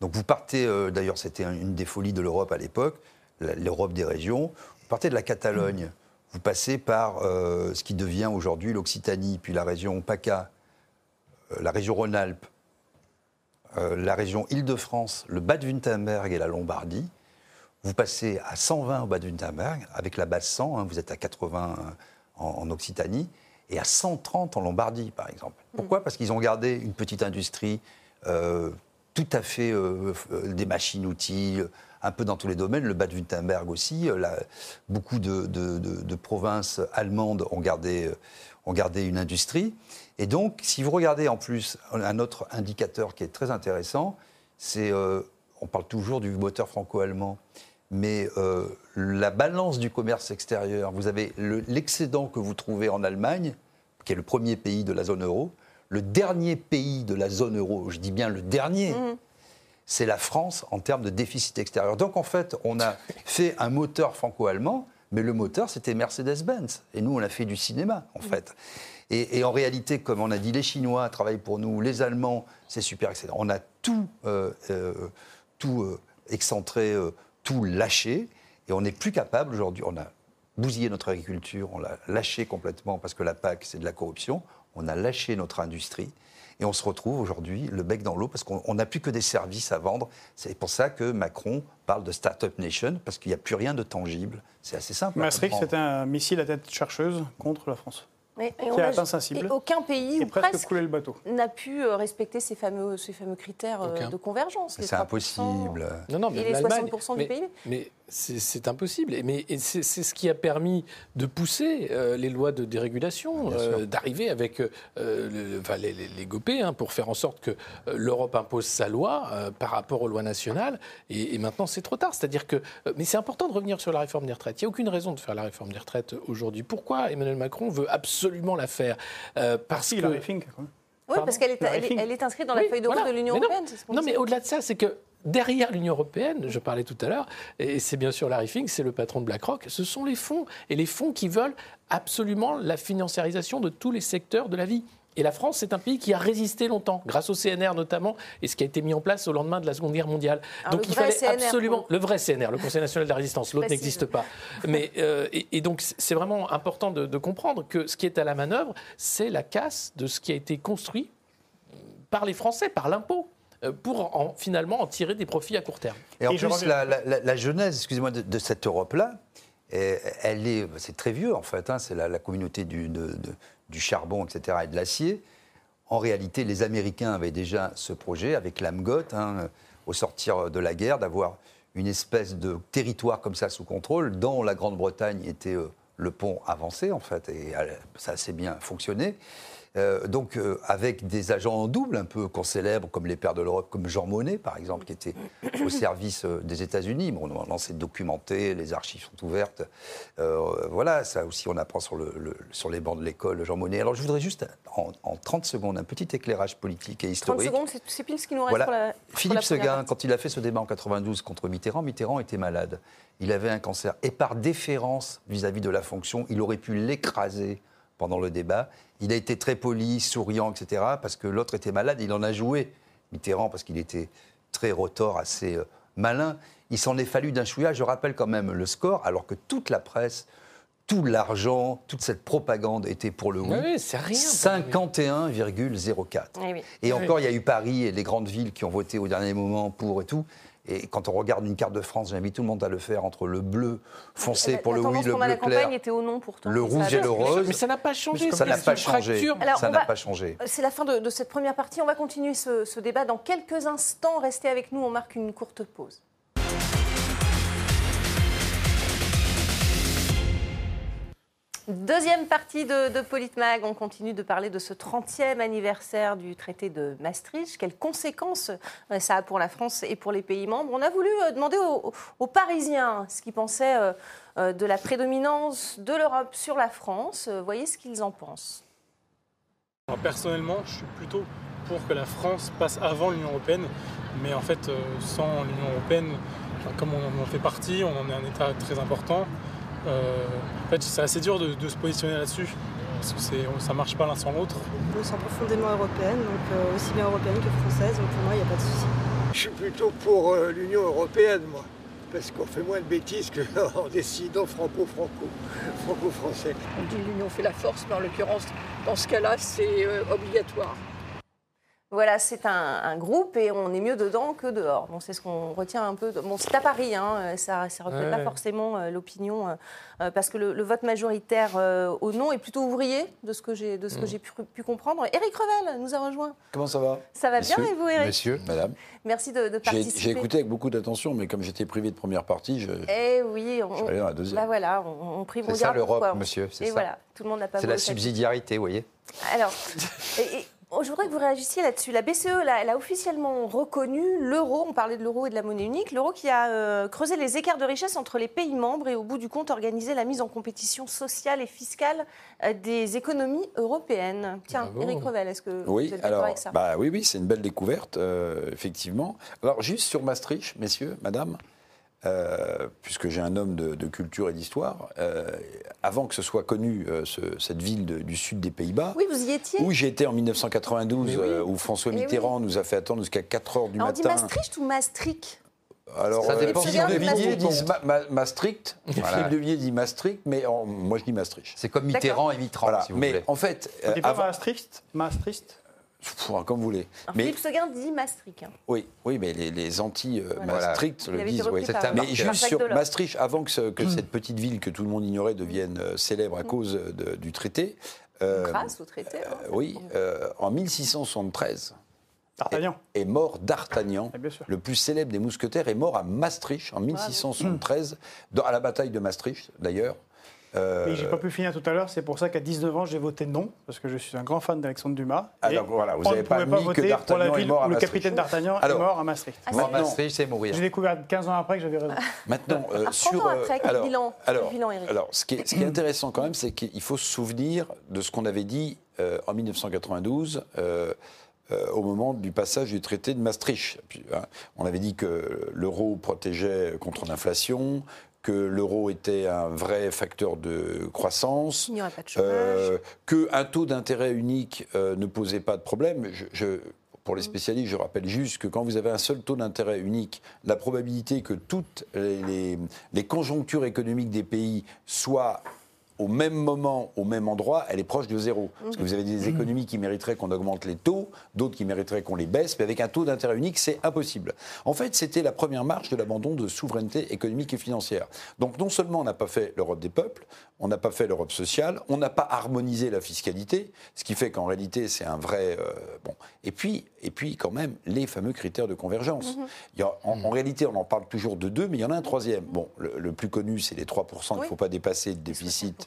donc vous partez, euh, d'ailleurs c'était une des folies de l'Europe à l'époque, l'Europe des régions, vous partez de la Catalogne, vous passez par euh, ce qui devient aujourd'hui l'Occitanie, puis la région PACA, la région Rhône-Alpes, euh, la région Île-de-France, le Bade-Württemberg et la Lombardie, vous passez à 120 au Bade-Württemberg, avec la base 100, hein, vous êtes à 80 en, Occitanie, et à 130 en Lombardie, par exemple. Mm. Pourquoi? Parce qu'ils ont gardé une petite industrie, euh, tout à fait des machines-outils, un peu dans tous les domaines. Le Bade-Württemberg aussi, beaucoup de, provinces allemandes ont gardé, ont gardé une industrie. Et donc, si vous regardez en plus un autre indicateur qui est très intéressant, c'est, euh, on parle toujours du moteur franco-allemand, mais euh, la balance du commerce extérieur, vous avez l'excédent que vous trouvez en Allemagne, qui est le premier pays de la zone euro, le dernier pays de la zone euro, je dis bien le dernier, mmh. c'est la France en termes de déficit extérieur. Donc en fait, on a fait un moteur franco-allemand, mais le moteur, c'était Mercedes-Benz. Et nous, on a fait du cinéma, en mmh. fait. Et, en réalité, comme on a dit, les Chinois travaillent pour nous, les Allemands, c'est super, etc. On a tout, euh, euh, tout euh, excentré, tout lâché, et on n'est plus capable aujourd'hui. On a bousillé notre agriculture, on l'a lâché complètement parce que la PAC, c'est de la corruption. On a lâché notre industrie. Et on se retrouve aujourd'hui le bec dans l'eau parce qu'on n'a plus que des services à vendre. C'est pour ça que Macron parle de Startup Nation, parce qu'il n'y a plus rien de tangible. C'est assez simple. Maastricht, c'est un missile à tête chercheuse contre la France qui a atteint sensible. Et aucun pays ou presque, le bateau. n'a pu euh, respecter ces fameux, ces fameux critères euh, de convergence. C'est impossible. Non, non, mais et les 60% du PIB. Mais c'est impossible. Mais c'est ce qui a permis de pousser euh, les lois de dérégulation, d'arriver avec le, enfin, les, les, GOPÉ hein, pour faire en sorte que l'Europe impose sa loi par rapport aux lois nationales. Et, et maintenant, c'est trop tard. C'est-à-dire que. mais c'est important de revenir sur la réforme des retraites. Il n'y a aucune raison de faire la réforme des retraites aujourd'hui. Pourquoi Emmanuel Macron veut absolument la faire? Euh, parce que... Oui, parce qu'elle est, elle est, inscrite dans la feuille de route de l'Union européenne. Non, mais au-delà de ça, c'est que derrière l'Union européenne, je parlais tout à l'heure, et c'est bien sûr Larry Fink, c'est le patron de BlackRock, ce sont les fonds, et les fonds qui veulent absolument la financiarisation de tous les secteurs de la vie. Et la France, c'est un pays qui a résisté longtemps, grâce au CNR notamment, et ce qui a été mis en place au lendemain de la Seconde Guerre mondiale. donc il fallait absolument le vrai CNR, le Conseil national de la résistance. L'autre n'existe pas. Mais euh, et, donc c'est vraiment important de, comprendre que ce qui est à la manœuvre, c'est la casse de ce qui a été construit par les Français, par l'impôt euh, pour en, finalement en tirer des profits à court terme. Et en plus, la, la, genèse, excusez-moi, de, cette Europe-là, elle est, c'est très vieux en fait, hein, c'est la, communauté du, charbon, etc., et de l'acier. En réalité, les Américains avaient déjà ce projet avec l'AMGOT, hein, au sortir de la guerre, d'avoir une espèce de territoire comme ça sous contrôle, dont la Grande-Bretagne était euh, le pont avancé, en fait, et euh, ça a assez bien fonctionné. Euh, donc euh, avec des agents en double, un peu qu'on célèbre, comme les pères de l'Europe, comme Jean Monnet, par exemple, qui était au service euh, des États-Unis. Bon, maintenant, c'est documenté, les archives sont ouvertes. voilà, ça aussi, on apprend sur, le, sur les bancs de l'école, Jean Monnet. Alors, je voudrais juste, en, 30 secondes, un petit éclairage politique et historique. 30 secondes, c'est pile ce qui nous reste pour la Philippe Seguin, quand il a fait ce débat en 92 contre Mitterrand, Mitterrand était malade. Il avait un cancer. Et par déférence vis à -vis de la fonction, il aurait pu l'écraser pendant le débat. Il a été très poli, souriant, etc., parce que l'autre était malade. Il en a joué, Mitterrand, parce qu'il était très rotor, assez euh, malin. Il s'en est fallu d'un chouïa. Je rappelle quand même le score, alors que toute la presse, tout l'argent, toute cette propagande était pour le oui. oui c'est rien. 51,04. Et encore, il y a eu Paris et les grandes villes qui ont voté au dernier moment pour et tout. Et quand on regarde une carte de France, j'invite tout le monde à le faire entre le bleu foncé pour le oui, le bleu clair, était au non pourtant, le rouge et le rose. Mais ça n'a pas changé. Ça n'a pas changé. ça n'a pas changé. C'est la fin de, de, cette première partie. On va continuer ce, ce débat dans quelques instants. Restez avec nous. On marque une courte pause. Deuxième partie de, Politmag, on continue de parler de ce 30e anniversaire du traité de Maastricht. Quelles conséquences euh, ça a pour la France et pour les pays membres? On a voulu euh, demander aux, Parisiens ce qu'ils pensaient euh, de la prédominance de l'Europe sur la France. Voyez ce qu'ils en pensent. Personnellement, je suis plutôt pour que la France passe avant l'Union européenne, mais en fait, sans l'Union européenne, comme on en fait partie, on en est un État très important. Euh, en fait, c'est assez dur de, se positionner là-dessus parce que ça marche pas l'un sans l'autre. Je me sens profondément européenne, donc euh, aussi bien européenne que française, donc pour moi, il n'y a pas de souci. Je suis plutôt pour euh, l'Union européenne, moi, parce qu'on fait moins de bêtises qu'en décidant franco-franco, franco-français. On dit l'union fait la force, mais en l'occurrence, dans ce cas-là, c'est obligatoire. Voilà, c'est un, groupe et on est mieux dedans que dehors. Bon, c'est ce qu'on retient un peu. Bon, c'est à Paris, hein, ça ne reflète pas forcément euh, l'opinion, euh, euh, parce que le, vote majoritaire au non est plutôt ouvrier, de ce que j'ai, de ce que mm. j'ai pu, comprendre. Éric Revel nous a rejoint. Comment ça va? Ça va bien et vous, Éric? Monsieur, madame? Merci de, participer. J'ai, écouté avec beaucoup d'attention, mais comme j'étais privé de première partie, je. Eh oui, on, je dans la deuxième. Bah voilà, on, on C'est ça l'Europe, monsieur. C'est et ça. voilà, tout le monde n'a pas. C'est la subsidiarité, vous voyez. Alors. je voudrais que vous réagissiez là-dessus. La BCE, elle a officiellement reconnu l'euro, on parlait de l'euro et de la monnaie unique, l'euro qui a euh, creusé les écarts de richesse entre les pays membres et au bout du compte organisé la mise en compétition sociale et fiscale euh, des économies européennes. Tiens, Eric Revel, est-ce que oui, vous êtes d'accord avec ça? bah, Oui, oui, c'est une belle découverte, euh, effectivement. Alors juste sur Maastricht, messieurs, madame, euh, puisque j'ai un homme de, culture et d'histoire, euh, avant que ce soit connu, euh, cette ville du sud des Pays-Bas. Oui, vous y étiez Oui, j'ai été en 1992, où François Mitterrand nous a fait attendre jusqu'à 4 heures du Alors, matin. On dit Maastricht ou Maastricht? Alors, ça dépend. Philippe de Villiers dit Maastricht. Philippe de Villiers dit Maastricht, mais moi je dis Maastricht. C'est comme Mitterrand et Mitterrand, voilà. si vous mais voulez. en fait, euh, pas Maastricht, Maastricht? Comme vous voulez. mais, Philippe Seguin dit Maastricht. Hein. Oui, oui, mais les, anti-Maastricht le disent. Oui. Mais juste sur Maastricht, avant que, que cette petite ville que tout le monde ignorait devienne euh, célèbre à mm. cause du traité. Euh, Grâce au traité. Euh, oui, en 1673. D'Artagnan. Est, mort d'Artagnan, le plus célèbre des mousquetaires, est mort à Maastricht en 1673, à la bataille de Maastricht d'ailleurs. Euh... j'ai pas pu finir tout à l'heure, c'est pour ça qu'à 19 ans, j'ai voté non, parce que je suis un grand fan d'Alexandre Dumas. Ah, donc voilà, vous n'avez pas, mis que pour la ville où le capitaine d'Artagnan est mort à Maastricht. Ah, mort à Maastricht, c'est mourir. J'ai découvert 15 ans après que j'avais raison. Maintenant, euh, ah, sur. Après, alors, bilan, alors, bilan, alors, ce qui est, ce qui est intéressant quand même, c'est qu'il faut se souvenir de ce qu'on avait dit euh, en 1992. Euh, euh, au moment du passage du traité de Maastricht. Hein, on avait dit que l'euro protégeait contre l'inflation, que l'euro était un vrai facteur de croissance, Il n'y aurait pas de euh, qu'un taux d'intérêt unique euh, ne posait pas de problème. pour les mm. spécialistes, je rappelle juste que quand vous avez un seul taux d'intérêt unique, la probabilité que toutes les, conjonctures économiques des pays soient au même moment, au même endroit, elle est proche de zéro. Parce que vous avez des économies qui mériteraient qu'on augmente les taux, d'autres qui mériteraient qu'on les baisse, mais avec un taux d'intérêt unique, c'est impossible. En fait, c'était la première marche de l'abandon de souveraineté économique et financière. Donc non seulement on n'a pas fait l'Europe des peuples, on n'a pas fait l'Europe sociale, on n'a pas harmonisé la fiscalité, ce qui fait qu'en réalité c'est un vrai euh, bon. Et puis et puis quand même les fameux critères de convergence. Mhm. Il y a- en, en réalité on en parle toujours de deux, mais il y en a un troisième. Bon, le, le plus connu c'est les 3 il ne faut pas dépasser de déficit.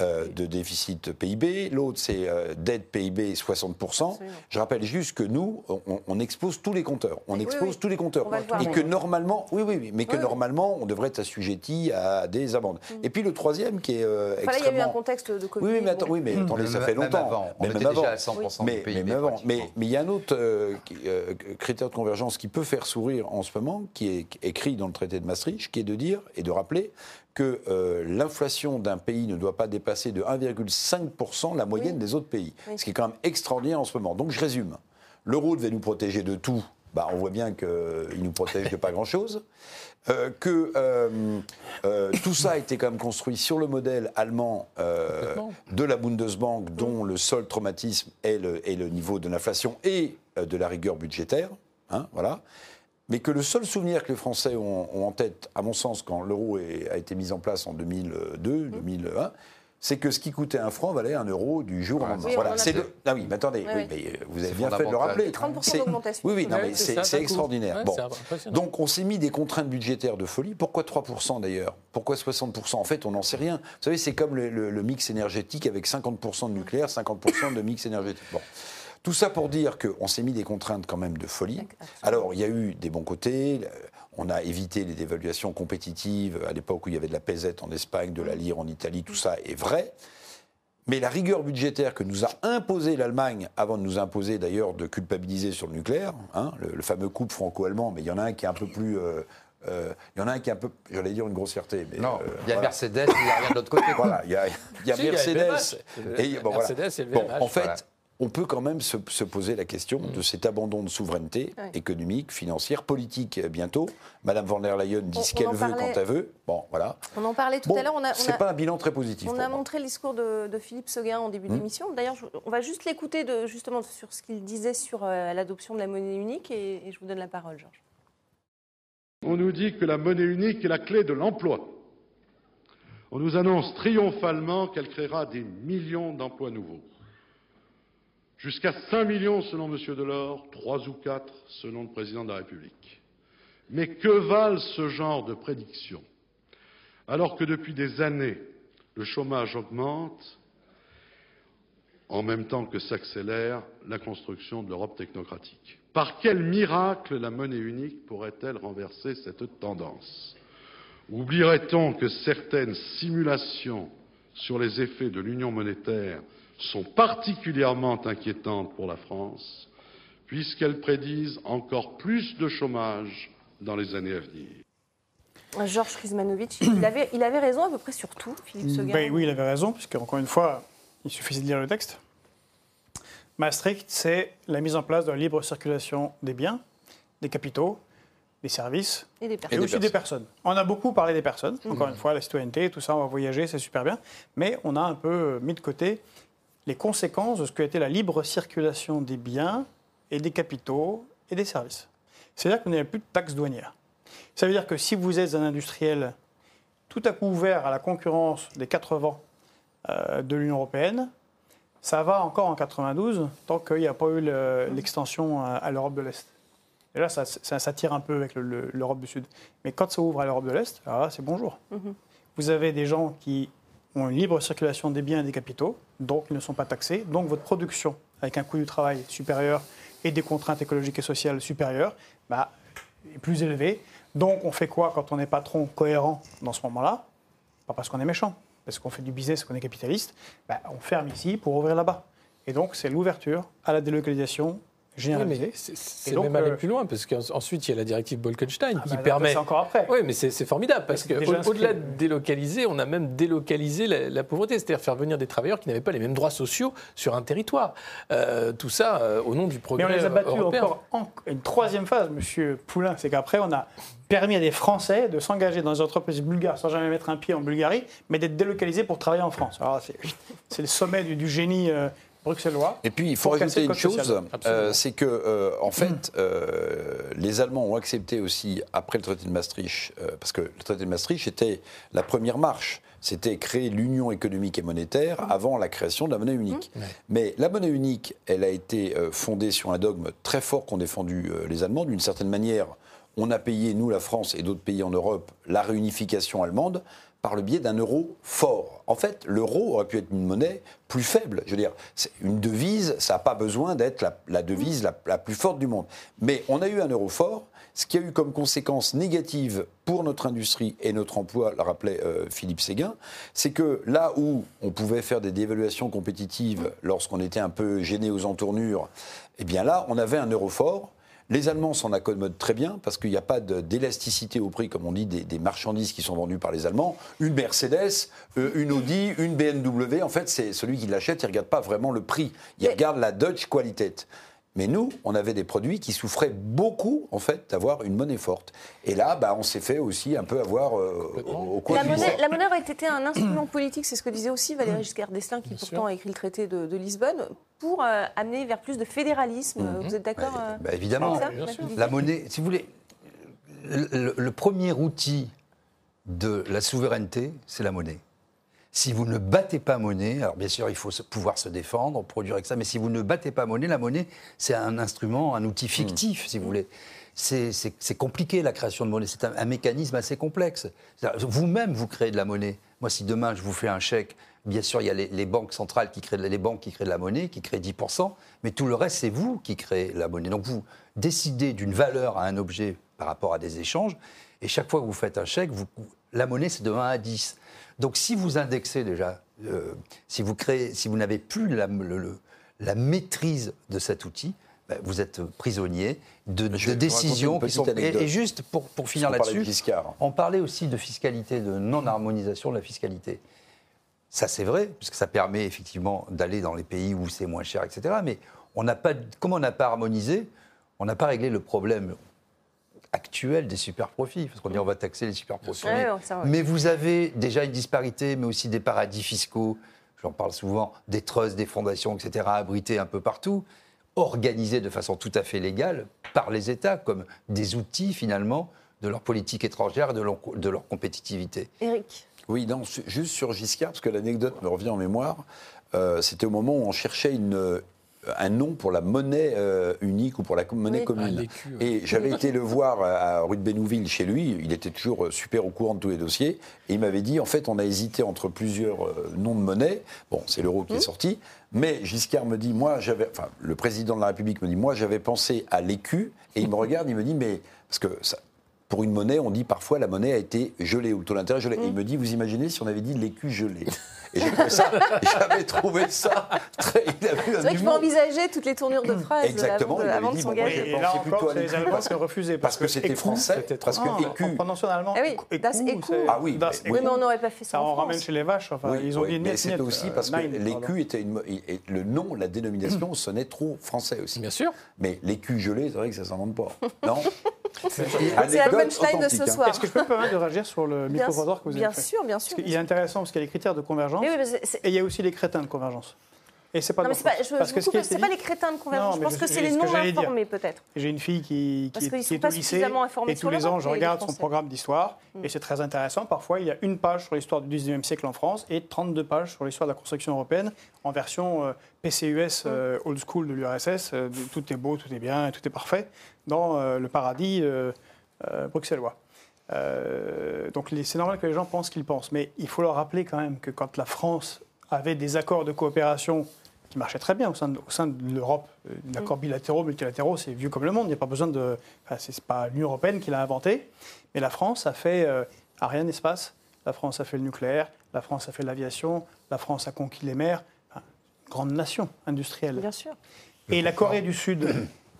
euh, de déficit PIB, l'autre c'est euh, dette PIB 60%. Absolument. Je rappelle juste que nous, on, on expose tous les compteurs. On Oui, expose oui. tous les compteurs. On va le voir, Et que mais- normalement, oui, oui, oui, mais que Oui, oui. normalement, on devrait être assujetti à des amendes. Et puis le troisième qui est euh, Enfin, là, il y a eu un extrêmement... contexte de Covid. Oui, mais, attends, oui, mais attendez, ça Même- fait même longtemps. avant. On Mais était même déjà avant. à 100% mais, PIB, mais même avant. Mais mais il y a un autre euh, euh, critère de convergence qui peut faire sourire en ce moment, qui est écrit dans le traité de Maastricht, qui est de dire et de rappeler que euh, l'inflation d'un pays ne doit pas dépasser de 1,5% la moyenne Oui. des autres pays. Oui. Ce qui est quand même extraordinaire en ce moment. Donc je résume. L'euro devait nous protéger de tout. Bah, on voit bien qu'il ne nous protège de pas grand-chose. Euh, que euh, euh, tout ça a été quand même construit sur le modèle allemand de la Bundesbank, dont le seul traumatisme est le, est le niveau de l'inflation et de la rigueur budgétaire. hein, voilà. Mais que le seul souvenir que les Français ont, ont en tête, à mon sens, quand l'euro a été mis en place en 2002, 2001, c'est que ce qui coûtait un franc valait un euro du jour au lendemain. Oui, on en voilà. a C'est fait. le- Ah oui, mais attendez, Oui, oui, oui. mais euh, vous avez bien fait de le rappeler. 30% C'est- d'augmentation. Oui, oui, non, Ouais, mais c'est extraordinaire. Ouais, bon. Donc on s'est mis des contraintes budgétaires de folie. Pourquoi 3% d'ailleurs? Pourquoi 60% En fait, on n'en sait rien. Vous savez, c'est comme le, le- le mix énergétique avec 50% de nucléaire, 50% de mix énergétique. Bon. Tout ça pour dire qu'on s'est mis des contraintes quand même de folie. Alors, il y a eu des bons côtés. On a évité les dévaluations compétitives à l'époque où il y avait de la pesette en Espagne, de la lire en Italie, tout ça est vrai. Mais la rigueur budgétaire que nous a imposée l'Allemagne, avant de nous imposer d'ailleurs de culpabiliser sur le nucléaire, hein, le, le fameux couple franco-allemand, mais il y en a un qui est un peu plus. euh, euh, il y en a un qui est un peu, j'allais dire une grossièreté. Mais, Non, euh, il y a voilà. Mercedes, il n'y a rien de l'autre côté. Voilà, il y a, il y a Si, il y a Mercedes. LVMH. et, bon, voilà. Mercedes et Bon, en fait. On peut quand même se, se poser la question de cet abandon de souveraineté économique, financière, politique euh, bientôt. Madame von der Leyen dit On- ce qu'elle veut parlait- quand elle veut. Bon, voilà. On en parlait tout Bon, à l'heure. C'est pas un bilan très positif. On a moi. montré le discours de, de Philippe Seguin en début Hmm. d'émission. D'ailleurs, on va juste l'écouter de- justement sur ce qu'il disait sur euh, l'adoption de la monnaie unique et, et je vous donne la parole, Georges. On nous dit que la monnaie unique est la clé de l'emploi. On nous annonce triomphalement qu'elle créera des millions d'emplois nouveaux. Jusqu'à 5 millions selon M. Delors, 3 ou 4 selon le président de la République. Mais que valent ce genre de prédictions alors que depuis des années, le chômage augmente en même temps que s'accélère la construction de l'Europe technocratique. Par quel miracle la monnaie unique pourrait-elle renverser cette tendance? Oublierait-on que certaines simulations sur les effets de l'union monétaire sont particulièrement inquiétantes pour la France, puisqu'elles prédisent encore plus de chômage dans les années à venir Georges Krizmanovic, il avait, il avait raison à peu près sur tout, Philippe Seguin. Ben oui, il avait raison, puisque encore une fois, il suffisait de lire le texte. Maastricht, c'est la mise en place de la libre circulation des biens, des capitaux, des services Et des et, personnes. des aussi des personnes. On a beaucoup parlé des personnes, Mhm. encore une fois, la citoyenneté, tout ça, on va voyager, c'est super bien. Mais on a un peu mis de côté les conséquences de ce été la libre circulation des biens et des capitaux et des services. C'est-à-dire qu'on n'a plus de taxes douanières. Ça veut dire que si vous êtes un industriel tout à coup ouvert à la concurrence des quatre vents euh, de l'Union européenne, ça va encore en 92 tant qu'il n'y a pas eu le- l'extension à, à l'Europe de l'Est. Et là, ça, ça, ça tire un peu avec le- le- l'Europe du Sud. Mais quand ça ouvre à l'Europe de l'Est, là, c'est bonjour. Mhm. Vous avez des gens qui ont une libre circulation des biens et des capitaux, donc ils ne sont pas taxés, donc votre production, avec un coût du travail supérieur et des contraintes écologiques et sociales supérieures, bah, est plus élevée. Donc on fait quoi quand on est patron cohérent dans ce moment-là? Pas parce qu'on est méchant, parce qu'on fait du business, qu'on est capitaliste, bah, on ferme ici pour ouvrir là-bas. Et donc c'est l'ouverture à la délocalisation généralisée. Oui, mais c'est- même aller euh, plus loin, parce qu'ensuite, il y a la directive Bolkestein Ah qui bah, permet. C'est encore après. Oui, mais c'est formidable, parce qu'au-delà de délocaliser, on a même délocalisé la, la pauvreté, c'est-à-dire faire venir des travailleurs qui n'avaient pas les mêmes droits sociaux sur un territoire. Euh, tout ça euh, au nom du Mais progrès on les a battus européen. encore en une troisième phase, Monsieur Poulain, c'est qu'après on a permis à des Français de s'engager dans des entreprises bulgares sans jamais mettre un pied en Bulgarie, mais d'être délocalisés pour travailler en France. Alors c'est c'est le sommet du, du génie euh, bruxellois. Et puis, il faut rajouter une chose, euh, c'est que, euh, en fait, euh, les Allemands ont accepté aussi, après le traité de Maastricht, parce que le traité de Maastricht était la première marche, c'était créer l'union économique et monétaire avant la création de la monnaie unique. Mais la monnaie unique, elle a été fondée sur un dogme très fort qu'ont défendu les Allemands. D'une certaine manière, on a payé, nous, la France et d'autres pays en Europe, la réunification allemande par le biais d'un euro fort. En fait, l'euro aurait pu être une monnaie plus faible. Je veux dire, une devise, ça n'a pas besoin d'être la, devise la, la plus forte du monde. Mais on a eu un euro fort, ce qui a eu comme conséquence négative pour notre industrie et notre emploi, le rappelait euh, Philippe Séguin, c'est que là où on pouvait faire des dévaluations compétitives lorsqu'on était un peu gêné aux entournures, eh bien là, on avait un euro fort. Les Allemands s'en accommodent très bien parce qu'il n'y a pas d'élasticité au prix, comme on dit, des, des marchandises qui sont vendues par les Allemands. Une Mercedes, euh, une Audi, une BMW, en fait, c'est celui qui l'achète, il ne regarde pas vraiment le prix. Il Mais- regarde la Dutch Qualität. Mais nous, on avait des produits qui souffraient beaucoup, en fait, d'avoir une monnaie forte. Et là, bah, on s'est fait aussi un peu avoir euh, au, au coin La du monnaie, la monnaie aurait été un instrument politique, c'est ce que disait aussi Valéry Giscard d'Estaing, qui Bien pourtant sûr. a écrit le traité de, de Lisbonne, pour euh, amener vers plus de fédéralisme. Vous êtes d'accord euh, Bah, évidemment. avec ça bien sûr. La monnaie, si vous voulez, le, le- le premier outil de la souveraineté, c'est la monnaie. Si vous ne battez pas monnaie, alors bien sûr, il faut pouvoir se défendre, produire avec ça, mais si vous ne battez pas monnaie, la monnaie, c'est un instrument, un outil fictif, si vous voulez. C'est- compliqué la création de monnaie, c'est un, un mécanisme assez complexe. Vous-même, vous créez de la monnaie. Moi, si demain je vous fais un chèque, bien sûr, il y a les, les banques centrales qui créent, les banques qui créent de la monnaie, qui créent 10%, mais tout le reste, c'est vous qui créez la monnaie. Donc vous décidez d'une valeur à un objet par rapport à des échanges, et chaque fois que vous faites un chèque, vous- la monnaie, c'est de 1 à 10. Donc si vous indexez déjà, euh, si vous créez, si vous n'avez plus la, le- le- la maîtrise de cet outil, ben, vous êtes prisonnier de, décisions qui sont. Et, et juste pour, pour finir là-dessus, on parlait aussi de fiscalité, de non-harmonisation de la fiscalité. Ça, c'est vrai, puisque ça permet effectivement d'aller dans les pays où c'est moins cher, etc. Mais on n'a pas, comme on n'a pas harmonisé, on n'a pas réglé le problème actuel des super profits. Parce qu'on dit on va taxer les super profits. Ouais. Mais vous avez déjà une disparité, mais aussi des paradis fiscaux. J'en parle souvent, des trusts, des fondations, etc., abrités un peu partout, organisés de façon tout à fait légale par les États, comme des outils finalement de leur politique étrangère et de leur, de leur compétitivité. Eric. Oui, non, juste sur Giscard, parce que l'anecdote me revient en mémoire. euh, C'était au moment où on cherchait une, un nom pour la monnaie euh, unique ou pour la monnaie Oui. Ah, commune. ouais. Et j'avais été le voir à, à rue de Bénouville chez lui. Il était toujours euh, super au courant de tous les dossiers. Et il m'avait dit en fait, on a hésité entre plusieurs euh, noms de monnaie. Bon, c'est l'euro Mmh. qui est sorti. Mais Giscard me dit, moi, j'avais. Enfin, le président de la République me dit, moi, j'avais pensé à l'écu. Et il me regarde, il me dit, mais. Parce que ça, pour une monnaie, on dit parfois la monnaie a été gelée ou le taux d'intérêt gelé. Et il me dit, vous imaginez si on avait dit l'écu gelé Et j'ai trouvé ça, j'avais trouvé ça très. Il a vu C'est un vrai qu'il faut humour. envisager toutes les tournures de phrases Exactement, avant de, il m'avait avant de dit, bon, moi, s'engager. j'ai Et là pensé plutôt à les Allemands parce- qui ont refusé. parce que c'était français, c'était parce que écu- En prononçant en allemand, Ah oui, das écu. Ah oui, das mais- Oui, mais on n'aurait pas fait ça Ça France. ramène chez les vaches. Enfin, Oui, ils ont oui, dit mais c'était net, aussi euh, parce que l'écu était une, le nom, la dénomination sonnait trop français aussi. Bien sûr. Mais l'écu gelé, c'est vrai que ça s'invente pas. Non C'est la punchline de ce soir. Est-ce que je peux me permettre de réagir sur le micro-trottoir que vous avez bien fait sûr, bien Parce sûr. qu'il est intéressant parce qu'il y a les critères de convergence Oui, oui, c'est- et il y a aussi les crétins de convergence. Et c'est pas Non, pas, je, Parce que ce c'est pas les crétins de convergence. Non, je pense je- que c'est les non informés, peut-être. J'ai une fille qui, qui, est, sont qui est pas au lycée suffisamment informés et tous les ans je regarde son programme d'histoire et c'est très intéressant. Parfois il y a une page sur l'histoire du 19e siècle en France et 32 pages sur l'histoire de la construction européenne en version euh, PCUS euh, old school de l'URSS. Euh, tout est beau, tout est bien, tout est parfait dans euh, le paradis euh, euh, bruxellois. Euh, donc c'est normal que les gens pensent ce qu'ils pensent, mais il faut leur rappeler quand même que quand la France avait des accords de coopération qui marchaient très bien au sein de, au sein de l'Europe, euh, des accords bilatéraux, multilatéraux, c'est vieux comme le monde, il n'y a pas besoin de... Enfin, c'est pas l'Union européenne qui l'a inventé, mais la France a fait euh, Ariane Espace, la France a fait le nucléaire, la France a fait l'aviation, la France a conquis les mers, Enfin, grande nation industrielle. Bien sûr. Et la Corée du Sud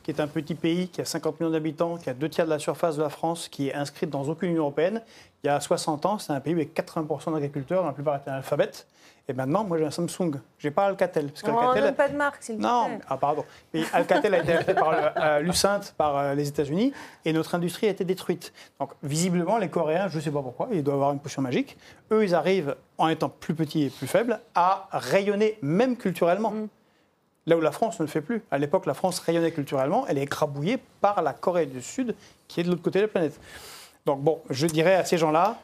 qui est un petit pays qui a 50 millions d'habitants, qui a deux tiers de la surface de la France, qui est inscrite dans aucune Union européenne, il y a 60 ans, c'est un pays avec 80% d'agriculteurs, la plupart étaient analphabètes. Et maintenant, moi j'ai un Samsung, j'ai pas Alcatel. Parce On qu'Alcatel- donne pas de marque, s'il non, plaît. ah, pardon. Mais Alcatel a été acheté par le- euh, Lucent par euh, les États-Unis et notre industrie a été détruite. Donc, visiblement, les Coréens, je ne sais pas pourquoi, ils doivent avoir une potion magique. Eux, ils arrivent, en étant plus petits et plus faibles, à rayonner même culturellement. Là où la France ne le fait plus. À l'époque, la France rayonnait culturellement, elle est écrabouillée par la Corée du Sud, qui est de l'autre côté de la planète. Donc, bon, je dirais à ces gens-là,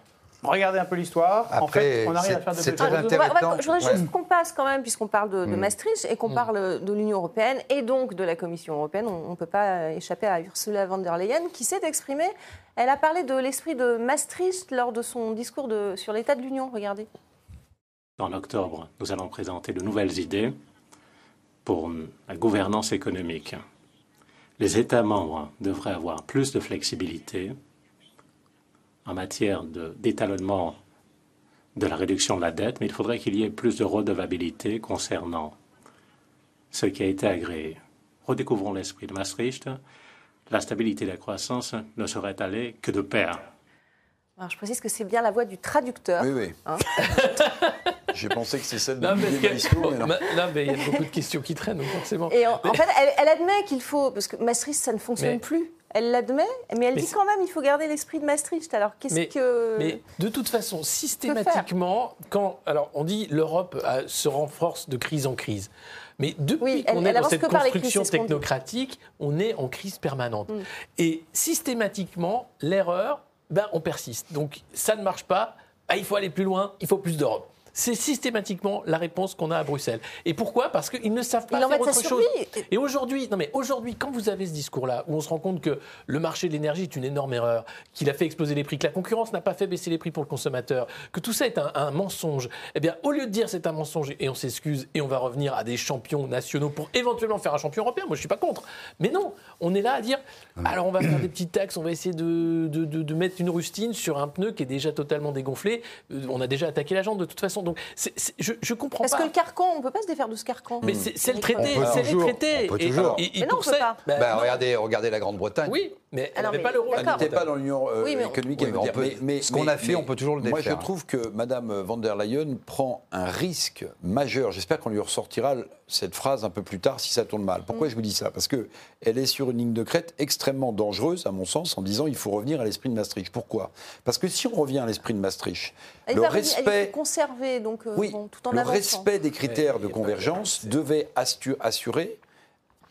regardez un peu l'histoire. en Après, fait, on arrive à faire de belles très choses. Je voudrais Ouais. juste qu'on passe quand même, puisqu'on parle de, de Mm. Maastricht et qu'on parle de l'Union européenne et donc de la Commission européenne. On ne peut pas échapper à Ursula von der Leyen qui s'est exprimée. Elle a parlé de l'esprit de Maastricht lors de son discours de- sur l'état de l'Union. Regardez. En octobre, nous allons présenter de nouvelles idées pour la gouvernance économique. Les États membres devraient avoir plus de flexibilité en matière de- d'étalonnement de, la réduction de la dette, mais il faudrait qu'il y ait plus de redevabilité concernant ce qui a été agréé. Redécouvrons l'esprit de Maastricht. La stabilité et la croissance ne seraient allées que de pair. Alors, je précise que c'est bien la voix du traducteur. Oui, oui. Hein J'ai pensé que c'est celle de Non, mais, Maistre, mais non. Ma- non, mais il y a beaucoup de questions qui traînent, donc forcément. Et en, en fait, elle, elle admet qu'il faut, parce que Maastricht, ça ne fonctionne Mais- plus. Elle l'admet, mais elle Mais dit quand même il faut garder l'esprit de Maastricht. Alors qu'est-ce Mais, que. mais de toute façon, systématiquement, quand alors on dit l'Europe euh, se renforce de crise en crise, mais depuis Oui, qu'on elle est dans cette que par les crises, construction dit. technocratique, on est en crise permanente. Mm. Et systématiquement, l'erreur, ben on persiste. Donc ça ne marche pas. Ah, il faut aller plus loin. Il faut plus d'Europe. C'est systématiquement la réponse qu'on a à Bruxelles. Et pourquoi? Parce qu'ils ne savent pas Il en faire autre chose. Et aujourd'hui, non mais aujourd'hui, quand vous avez ce discours-là, où on se rend compte que le marché de l'énergie est une énorme erreur, qu'il a fait exploser les prix, que la concurrence n'a pas fait baisser les prix pour le consommateur, que tout ça est un, un mensonge, eh bien, au lieu de dire c'est un mensonge et on s'excuse et on va revenir à des champions nationaux pour éventuellement faire un champion européen, moi je suis pas contre. Mais non, on est là à dire, alors on va faire des petites taxes, on va essayer de, de, de- de mettre une rustine sur un pneu qui est déjà totalement dégonflé. Euh, On a déjà attaqué la jambe de toute façon. Donc c'est- c'est- je, je comprends Parce pas. que le carcan, on ne peut pas se défaire de ce carcan. Mais c'est c'est le traité, c'est les toujours, traités. on peut toujours. et- et Mais non, on peut ça- pas. bah, Bah, non. regardez, regardez la Grande-Bretagne. Oui, mais elle Alors, n'avait mais pas l'euro. Elle n'était pas dans l'Union euh, Oui, économique. Oui, mais on peut- Mais- ce qu'on a fait, on peut toujours le Moi, je défaire. trouve que Mme von der Leyen prend un risque majeur. J'espère qu'on lui ressortira cette phrase un peu plus tard si ça tourne mal. Pourquoi Mm. je vous dis ça? Parce qu'elle est sur une ligne de crête extrêmement dangereuse, à mon sens, en disant il faut revenir à l'esprit de Maastricht. Pourquoi? Parce que si on revient à l'esprit de Maastricht, Elle le respect donc euh, oui, bon, tout en le avançant. respect des critères de convergence devait astu- assurer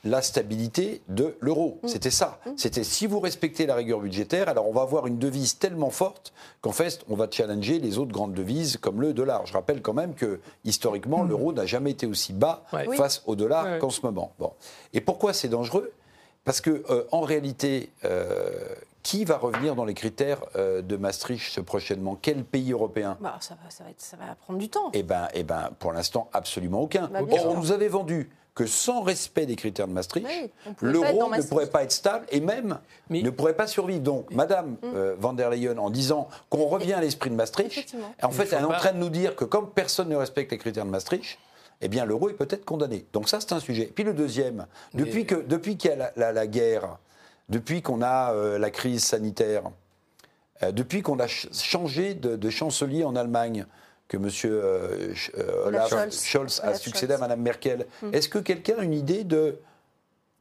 la stabilité de l'euro. C'était ça. C'était si vous respectez la rigueur budgétaire, alors on va avoir une devise tellement forte qu'en fait, on va challenger les autres grandes devises comme le dollar. Je rappelle quand même que historiquement, l'euro n'a jamais été aussi bas Ouais. Oui. face au dollar Ouais. qu'en ce moment. Bon. Et pourquoi c'est dangereux? Parce que euh, en réalité, euh, qui va revenir dans les critères euh, de Maastricht prochainement? Quel pays européen? Bah, ça, va, ça, va être- ça va prendre du temps. eh bien, eh ben, pour l'instant, absolument aucun. Bah, Or, on nous avait vendu que sans respect des critères de Maastricht, Oui, l'euro ne pourrait pas être stable et même Mais- ne pourrait pas survivre. Donc, Madame euh, van der Leyen, en disant qu'on revient à l'esprit de Maastricht, en fait, elle est en train de nous dire que comme personne ne respecte les critères de Maastricht, eh bien, l'euro est peut-être condamné. Donc ça, c'est un sujet. Puis le deuxième, depuis Mais- que depuis qu'il y a la, la- la guerre, depuis qu'on a euh, la crise sanitaire, euh, depuis qu'on a ch- changé de, de chancelier en Allemagne, que M. euh, euh, Olaf Scholz. Scholz a Olaf succédé Scholz. à Mme Merkel, est-ce que quelqu'un a une idée de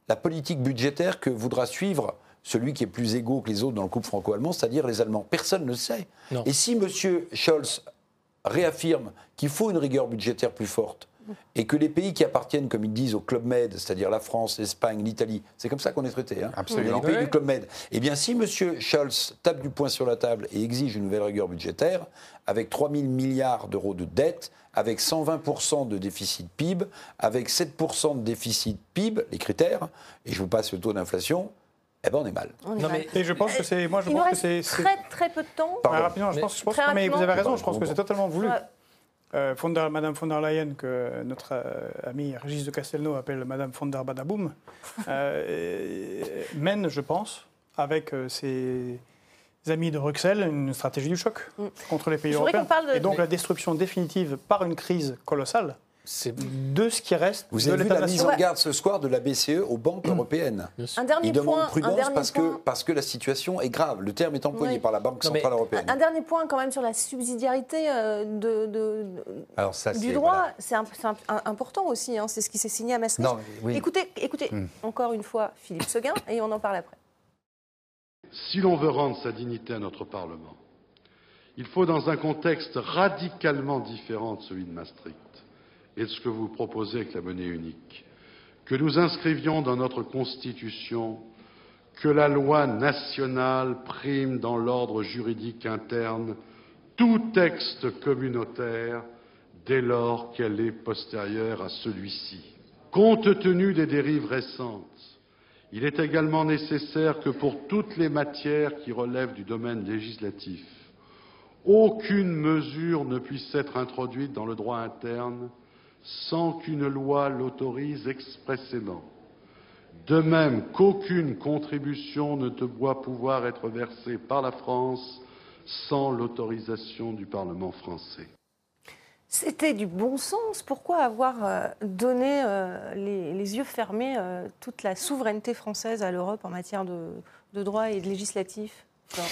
la politique budgétaire que voudra suivre celui qui est plus égaux que les autres dans le couple franco-allemand, c'est-à-dire les Allemands? Personne ne le sait. Non. Et si M. Scholz réaffirme qu'il faut une rigueur budgétaire plus forte, et que les pays qui appartiennent, comme ils disent, au Club Med, c'est-à-dire la France, l'Espagne, l'Italie, c'est comme ça qu'on est traité, hein, Absolument. les pays Ouais. du Club Med. Eh bien, si M. Scholz tape du poing sur la table et exige une nouvelle rigueur budgétaire, avec 3 000 milliards d'euros de dette, avec 120% de déficit PIB, avec 7 de déficit PIB, les critères, et je vous passe le taux d'inflation, eh ben on est mal. On est Non, mal. mais- Et je pense que c'est. Moi, je Il pense que reste c'est. c'est- très très peu de temps. Pardon. Ouais, rapidement, je Mais- pense, je mais vous avez rapidement. raison, je pense que c'est totalement voulu. Euh, von der- Madame von der Leyen, que notre euh, ami Régis de Castelnau appelle Madame von der Badaboum, euh, mène, je pense, avec euh, ses amis de Bruxelles, une stratégie du choc Mm. contre les pays Je européens. de- Et donc la destruction définitive par une crise colossale c'est de ce qui reste Vous de avez vu la mise en garde ce soir de la BCE aux banques européennes Un dernier Ils demandent point, un prudence dernier parce, point. que, parce que la situation est grave. Le terme est employé Oui. par la Banque Centrale Européenne. Un dernier point quand même sur la subsidiarité de, de- Alors ça, du droit, voilà. c'est important aussi, hein, c'est ce qui s'est signé à Maastricht. Non, oui. Écoutez, écoutez Hmm. encore une fois Philippe Seguin et on en parle après. Si l'on veut rendre sa dignité à notre Parlement, il faut, dans un contexte radicalement différent de celui de Maastricht et de ce que vous proposez avec la monnaie unique, que nous inscrivions dans notre Constitution que la loi nationale prime dans l'ordre juridique interne tout texte communautaire dès lors qu'elle est postérieure à celui-ci. Compte tenu des dérives récentes, il est également nécessaire que pour toutes les matières qui relèvent du domaine législatif, aucune mesure ne puisse être introduite dans le droit interne sans qu'une loi l'autorise expressément. De même qu'aucune contribution ne doit pouvoir être versée par la France sans l'autorisation du Parlement français. C'était du bon sens. Pourquoi avoir euh, donné euh, les, les yeux fermés euh, toute la souveraineté française à l'Europe en matière de, de droit et de législatif? Alors,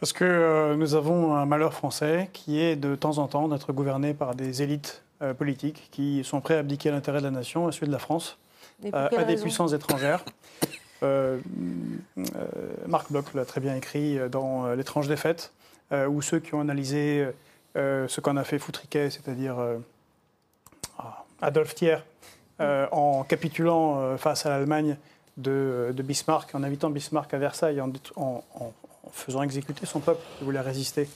Parce que euh, nous avons un malheur français qui est de temps en temps d'être gouverné par des élites euh, politiques qui sont prêts à abdiquer l'intérêt de la nation, à celui de la France, euh, à des puissances étrangères. Euh, Marc Bloch l'a très bien écrit dans L'étrange défaite, où ceux qui ont analysé ce qu'en a fait Foutriquet, c'est-à-dire ah, Adolphe Thiers, euh, en capitulant euh, face à l'Allemagne de, de Bismarck, en invitant Bismarck à Versailles, en, en- en- en faisant exécuter son peuple qui voulait résister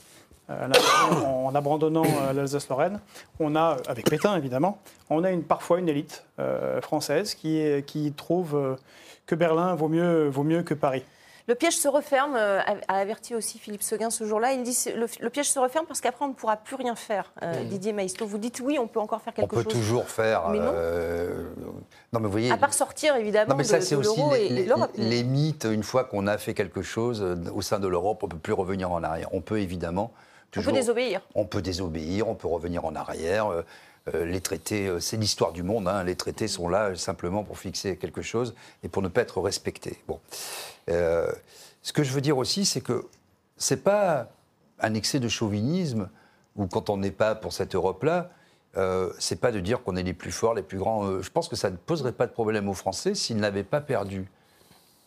en abandonnant euh, l'Alsace-Lorraine. On a, avec Pétain évidemment, on a une, parfois une élite euh, française qui, est- qui trouve euh, que Berlin vaut mieux, vaut mieux que Paris. Le piège se referme, euh, a averti aussi Philippe Seguin ce jour-là. Il dit le, le piège se referme parce qu'après on ne pourra plus rien faire. Euh, Didier Maistre, vous dites oui, on peut encore faire On quelque peut chose. toujours faire. Mais non. euh, non, mais vous voyez. À part sortir évidemment Non, mais ça, de, aussi l'euro les, et, les- l'Europe. les mythes. Une fois qu'on a fait quelque chose euh, au sein de l'Europe, on ne peut plus revenir en arrière. On peut évidemment on peut désobéir. On peut désobéir, on peut revenir en arrière. euh, euh, les traités, euh, c'est l'histoire du monde. hein, Les traités sont là simplement pour fixer quelque chose et pour ne pas être respectés. Bon. Euh, ce que je veux dire aussi, c'est que c'est pas un excès de chauvinisme ou quand on n'est pas pour cette Europe-là, c'est pas de dire qu'on est les plus forts, les plus grands. Je pense que ça ne poserait pas de problème aux Français s'ils n'avaient pas perdu,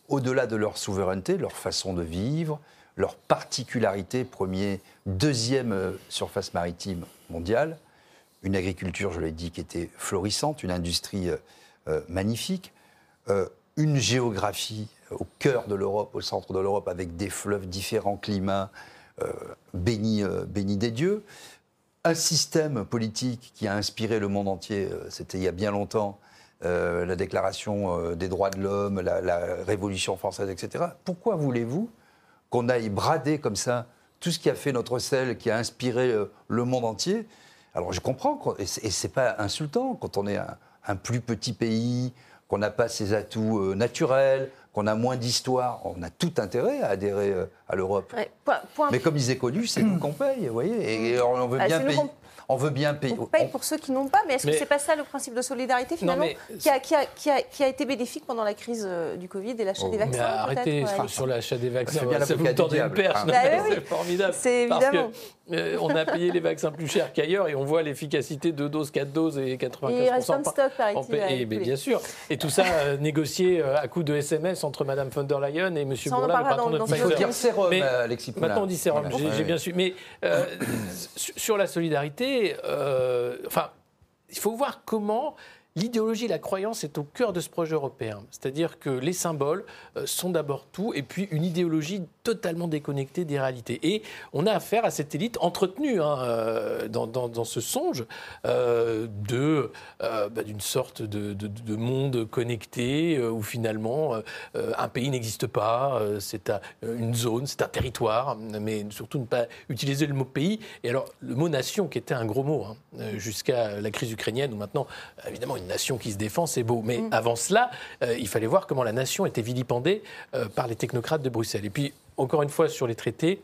au-delà de leur souveraineté, leur façon de vivre, leur particularité, premier, deuxième euh, surface maritime mondiale, une agriculture, je l'ai dit, qui était florissante, une industrie euh, euh, magnifique, une géographie au cœur de l'Europe, au centre de l'Europe, avec des fleuves différents, climats, euh, des dieux, un système politique qui a inspiré le monde entier, c'était il y a bien longtemps, la déclaration des droits de l'homme, la, la Révolution française, etc. Pourquoi voulez-vous qu'on aille brader comme ça tout ce qui a fait notre sel, qui a inspiré euh, le monde entier Alors je comprends, et c'est pas insultant quand on est un, un plus petit pays, qu'on n'a pas ses atouts euh, naturels, qu'on a moins d'histoire, on a tout intérêt à adhérer euh, à l'Europe. Ouais, Mais comme ils aient connu, c'est nous qu'on paye, vous voyez. Et on veut Ah, bien payer. On veut bien payer. On paye pour ceux qui n'ont pas, mais est-ce que Mais- c'est pas ça le principe de solidarité finalement mais- qui, a, qui a- qui a- qui a été bénéfique pendant la crise euh, du Covid et l'achat Oh. des Mais vaccins arrêtez sur, ouais. sur l'achat des vaccins. C'est bien ça l'avocat vous tendez du une diable. perche. Ah. Bah c'est formidable. c'est Parce que, évidemment. Euh, on a payé les vaccins plus cher qu'ailleurs et on voit l'efficacité de doses, 4 doses et 95%. Et il reste par- en Et, tous les- bien sûr. Et tout ça euh, négocié euh, à coup de SMS entre Mme von der Leyen et M. Ça, on en Bourla, le patron dans- de dans Il faut dire sérum, Mais euh, Alexis Poulain. Maintenant, on dit sérum, Voilà. j'ai bien su. Mais euh, sur- la solidarité, euh, enfin, il faut voir comment l'idéologie et la croyance est au cœur de ce projet européen. C'est-à-dire que les symboles sont d'abord tout, et puis une idéologie totalement déconnectée des réalités. Et on a affaire à cette élite entretenue hein, euh, dans, dans- dans ce songe euh, de euh, bah, d'une sorte de, de- de monde connecté euh, où finalement un pays n'existe pas, c'est un- une zone, c'est un territoire, mais surtout ne pas utiliser le mot pays. Et alors le mot nation qui était un gros mot hein, jusqu'à la crise ukrainienne où maintenant évidemment une nation qui se défend c'est beau, mais avant cela il fallait voir comment la nation était vilipendée par les technocrates de Bruxelles. Et puis encore une fois sur les traités.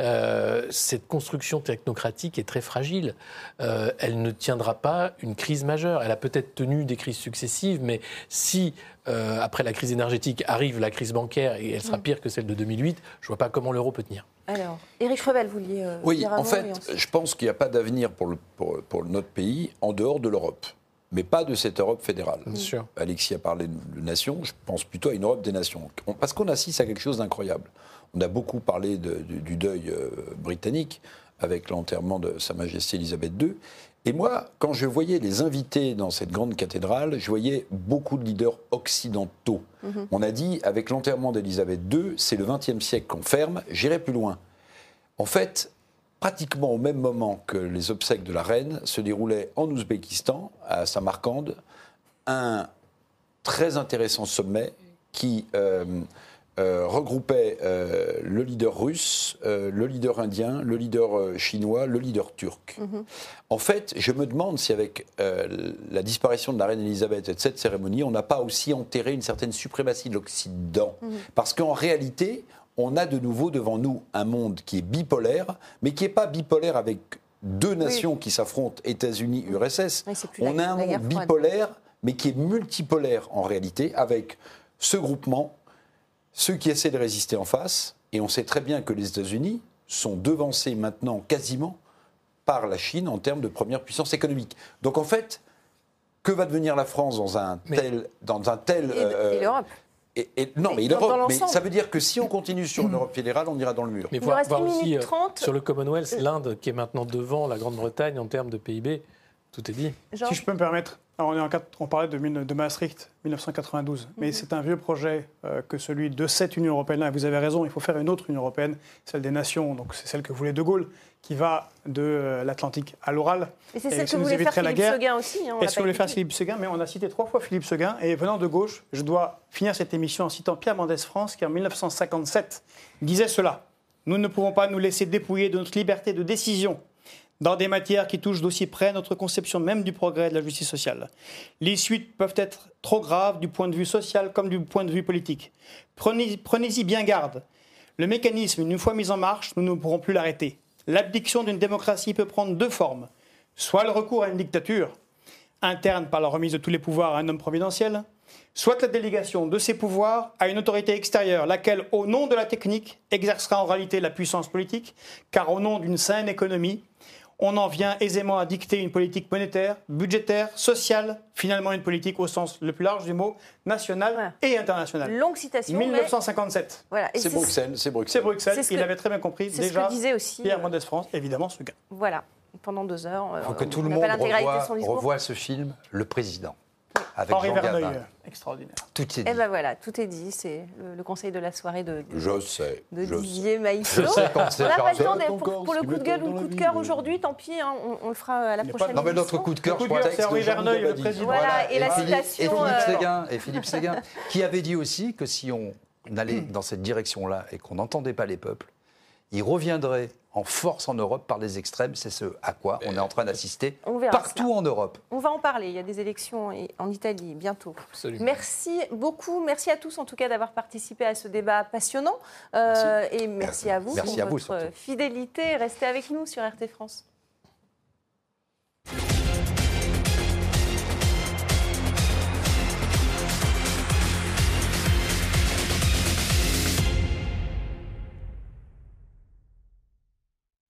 euh, cette construction technocratique est très fragile. Euh, elle ne tiendra pas une crise majeure. Elle a peut-être tenu des crises successives, mais si euh, après la crise énergétique arrive la crise bancaire et elle sera Mm. pire que celle de 2008, je ne vois pas comment l'euro peut tenir. Alors, Éric Revel, vous vouliez euh, Oui, dire un en fait, ensuite- je pense qu'il n'y a pas d'avenir pour, le- pour, pour notre pays en dehors de l'Europe. Mais pas de cette Europe fédérale. Bien sûr. Alexis a parlé de nations, je pense plutôt à une Europe des nations. On- Parce qu'on assiste à quelque chose d'incroyable. On a beaucoup parlé de- du, du deuil euh, britannique avec l'enterrement de Sa Majesté Elisabeth II. Et moi, quand je voyais les invités dans cette grande cathédrale, je voyais beaucoup de leaders occidentaux. Mhm. On a dit, avec l'enterrement d'Elisabeth II, c'est le XXe siècle qu'on ferme, j'irai plus loin. En fait, pratiquement au même moment que les obsèques de la reine, se déroulait en Ouzbékistan, à Samarcande, un très intéressant sommet qui euh, euh, regroupait euh, le leader russe, euh, le leader indien, le leader chinois, le leader turc. Mhm. En fait, je me demande si avec la disparition de la reine Elisabeth et de cette cérémonie, on n'a pas aussi enterré une certaine suprématie de l'Occident. Mhm. Parce qu'en réalité, on a de nouveau devant nous un monde qui est bipolaire, mais qui n'est pas bipolaire avec deux nations qui s'affrontent, États-Unis, URSS. Oui, On la- a un monde bipolaire, mais qui est multipolaire en réalité, avec ce groupement, ceux qui essaient de résister en face, et on sait très bien que les États-Unis sont devancés maintenant quasiment par la Chine en termes de première puissance économique. Donc en fait, que va devenir la France dans un tel, dans un tel Et- et l'Europe. et- et- non, mais, l'Europe, mais ça veut dire que si on continue sur une Europe fédérale, on ira dans le mur. Mais voir, aussi euh, 30. sur le Commonwealth, l'Inde qui est maintenant devant la Grande-Bretagne en termes de PIB, tout est dit. Si je peux me permettre, alors on, est en on parlait de, de Maastricht, 1992, mais Mhm. c'est un vieux projet euh, que celui de cette Union européenne-là. Et Vous avez raison, il faut faire une autre Union européenne, celle des nations, donc c'est celle que voulait De Gaulle, qui va de euh, l'Atlantique à l'Oral. Et c'est Et celle ça que voulait faire Philippe guerre. Seguin aussi. hein, on pas qu'on voulait faire. Philippe Seguin? Mais on a cité trois fois Philippe Seguin. Et venant de gauche, je dois finir cette émission en citant Pierre Mendès France, qui en 1957 disait cela. Nous ne pouvons pas nous laisser dépouiller de notre liberté de décision dans des matières qui touchent d'aussi près notre conception même du progrès et de la justice sociale. Les suites peuvent être trop graves du point de vue social comme du point de vue politique. Prenez- Prenez-y bien garde. Le mécanisme, une fois mis en marche, nous ne pourrons plus l'arrêter. L'abdiction d'une démocratie peut prendre deux formes. Soit le recours à une dictature, interne par la remise de tous les pouvoirs à un homme providentiel, soit la délégation de ces pouvoirs à une autorité extérieure, laquelle, au nom de la technique, exercera en réalité la puissance politique, car au nom d'une saine économie, on en vient aisément à dicter une politique monétaire, budgétaire, sociale, finalement une politique au sens le plus large du mot, nationale et internationale. Longue citation. mais- 1957. Voilà. Et C'est Bruxelles, c'est Bruxelles. C'est Bruxelles, C'est ce il que- avait très bien compris c'est ce déjà. que disait aussi, Pierre euh, Mendès France, évidemment, ce gars. Voilà. Pendant deux heures. euh, Il faut que on- tout on le monde revoie ce film, Le Président, avec Henri Jean Verneuil, Gabin. extraordinaire. Tout est Et dit. ben voilà, tout est dit. C'est le, le conseil de la soirée de, de- Je sais. de je Didier. Je sais quand c'est on n'a pas le temps pour, pour le coup de gueule ou le coup de la cœur aujourd'hui, tant pis, hein, on, on le fera à la pas prochaine Non, mais notre coup de cœur, je de crois c'est Henri Verneuil, le président. Voilà, et la Philippe- citation, Et Philippe, euh, Séguin, et Philippe Séguin, qui avait dit aussi que si on allait dans cette direction-là et qu'on n'entendait pas les peuples, il reviendrait en force en Europe par les extrêmes. C'est ce à quoi on est en train d'assister partout en Europe. On va en parler. Il y a des élections en Italie bientôt. Absolument. Merci beaucoup. Merci à tous en tout cas d'avoir participé à ce débat passionnant. Euh, merci. Et merci à vous pour votre fidélité. Restez avec nous sur RT France.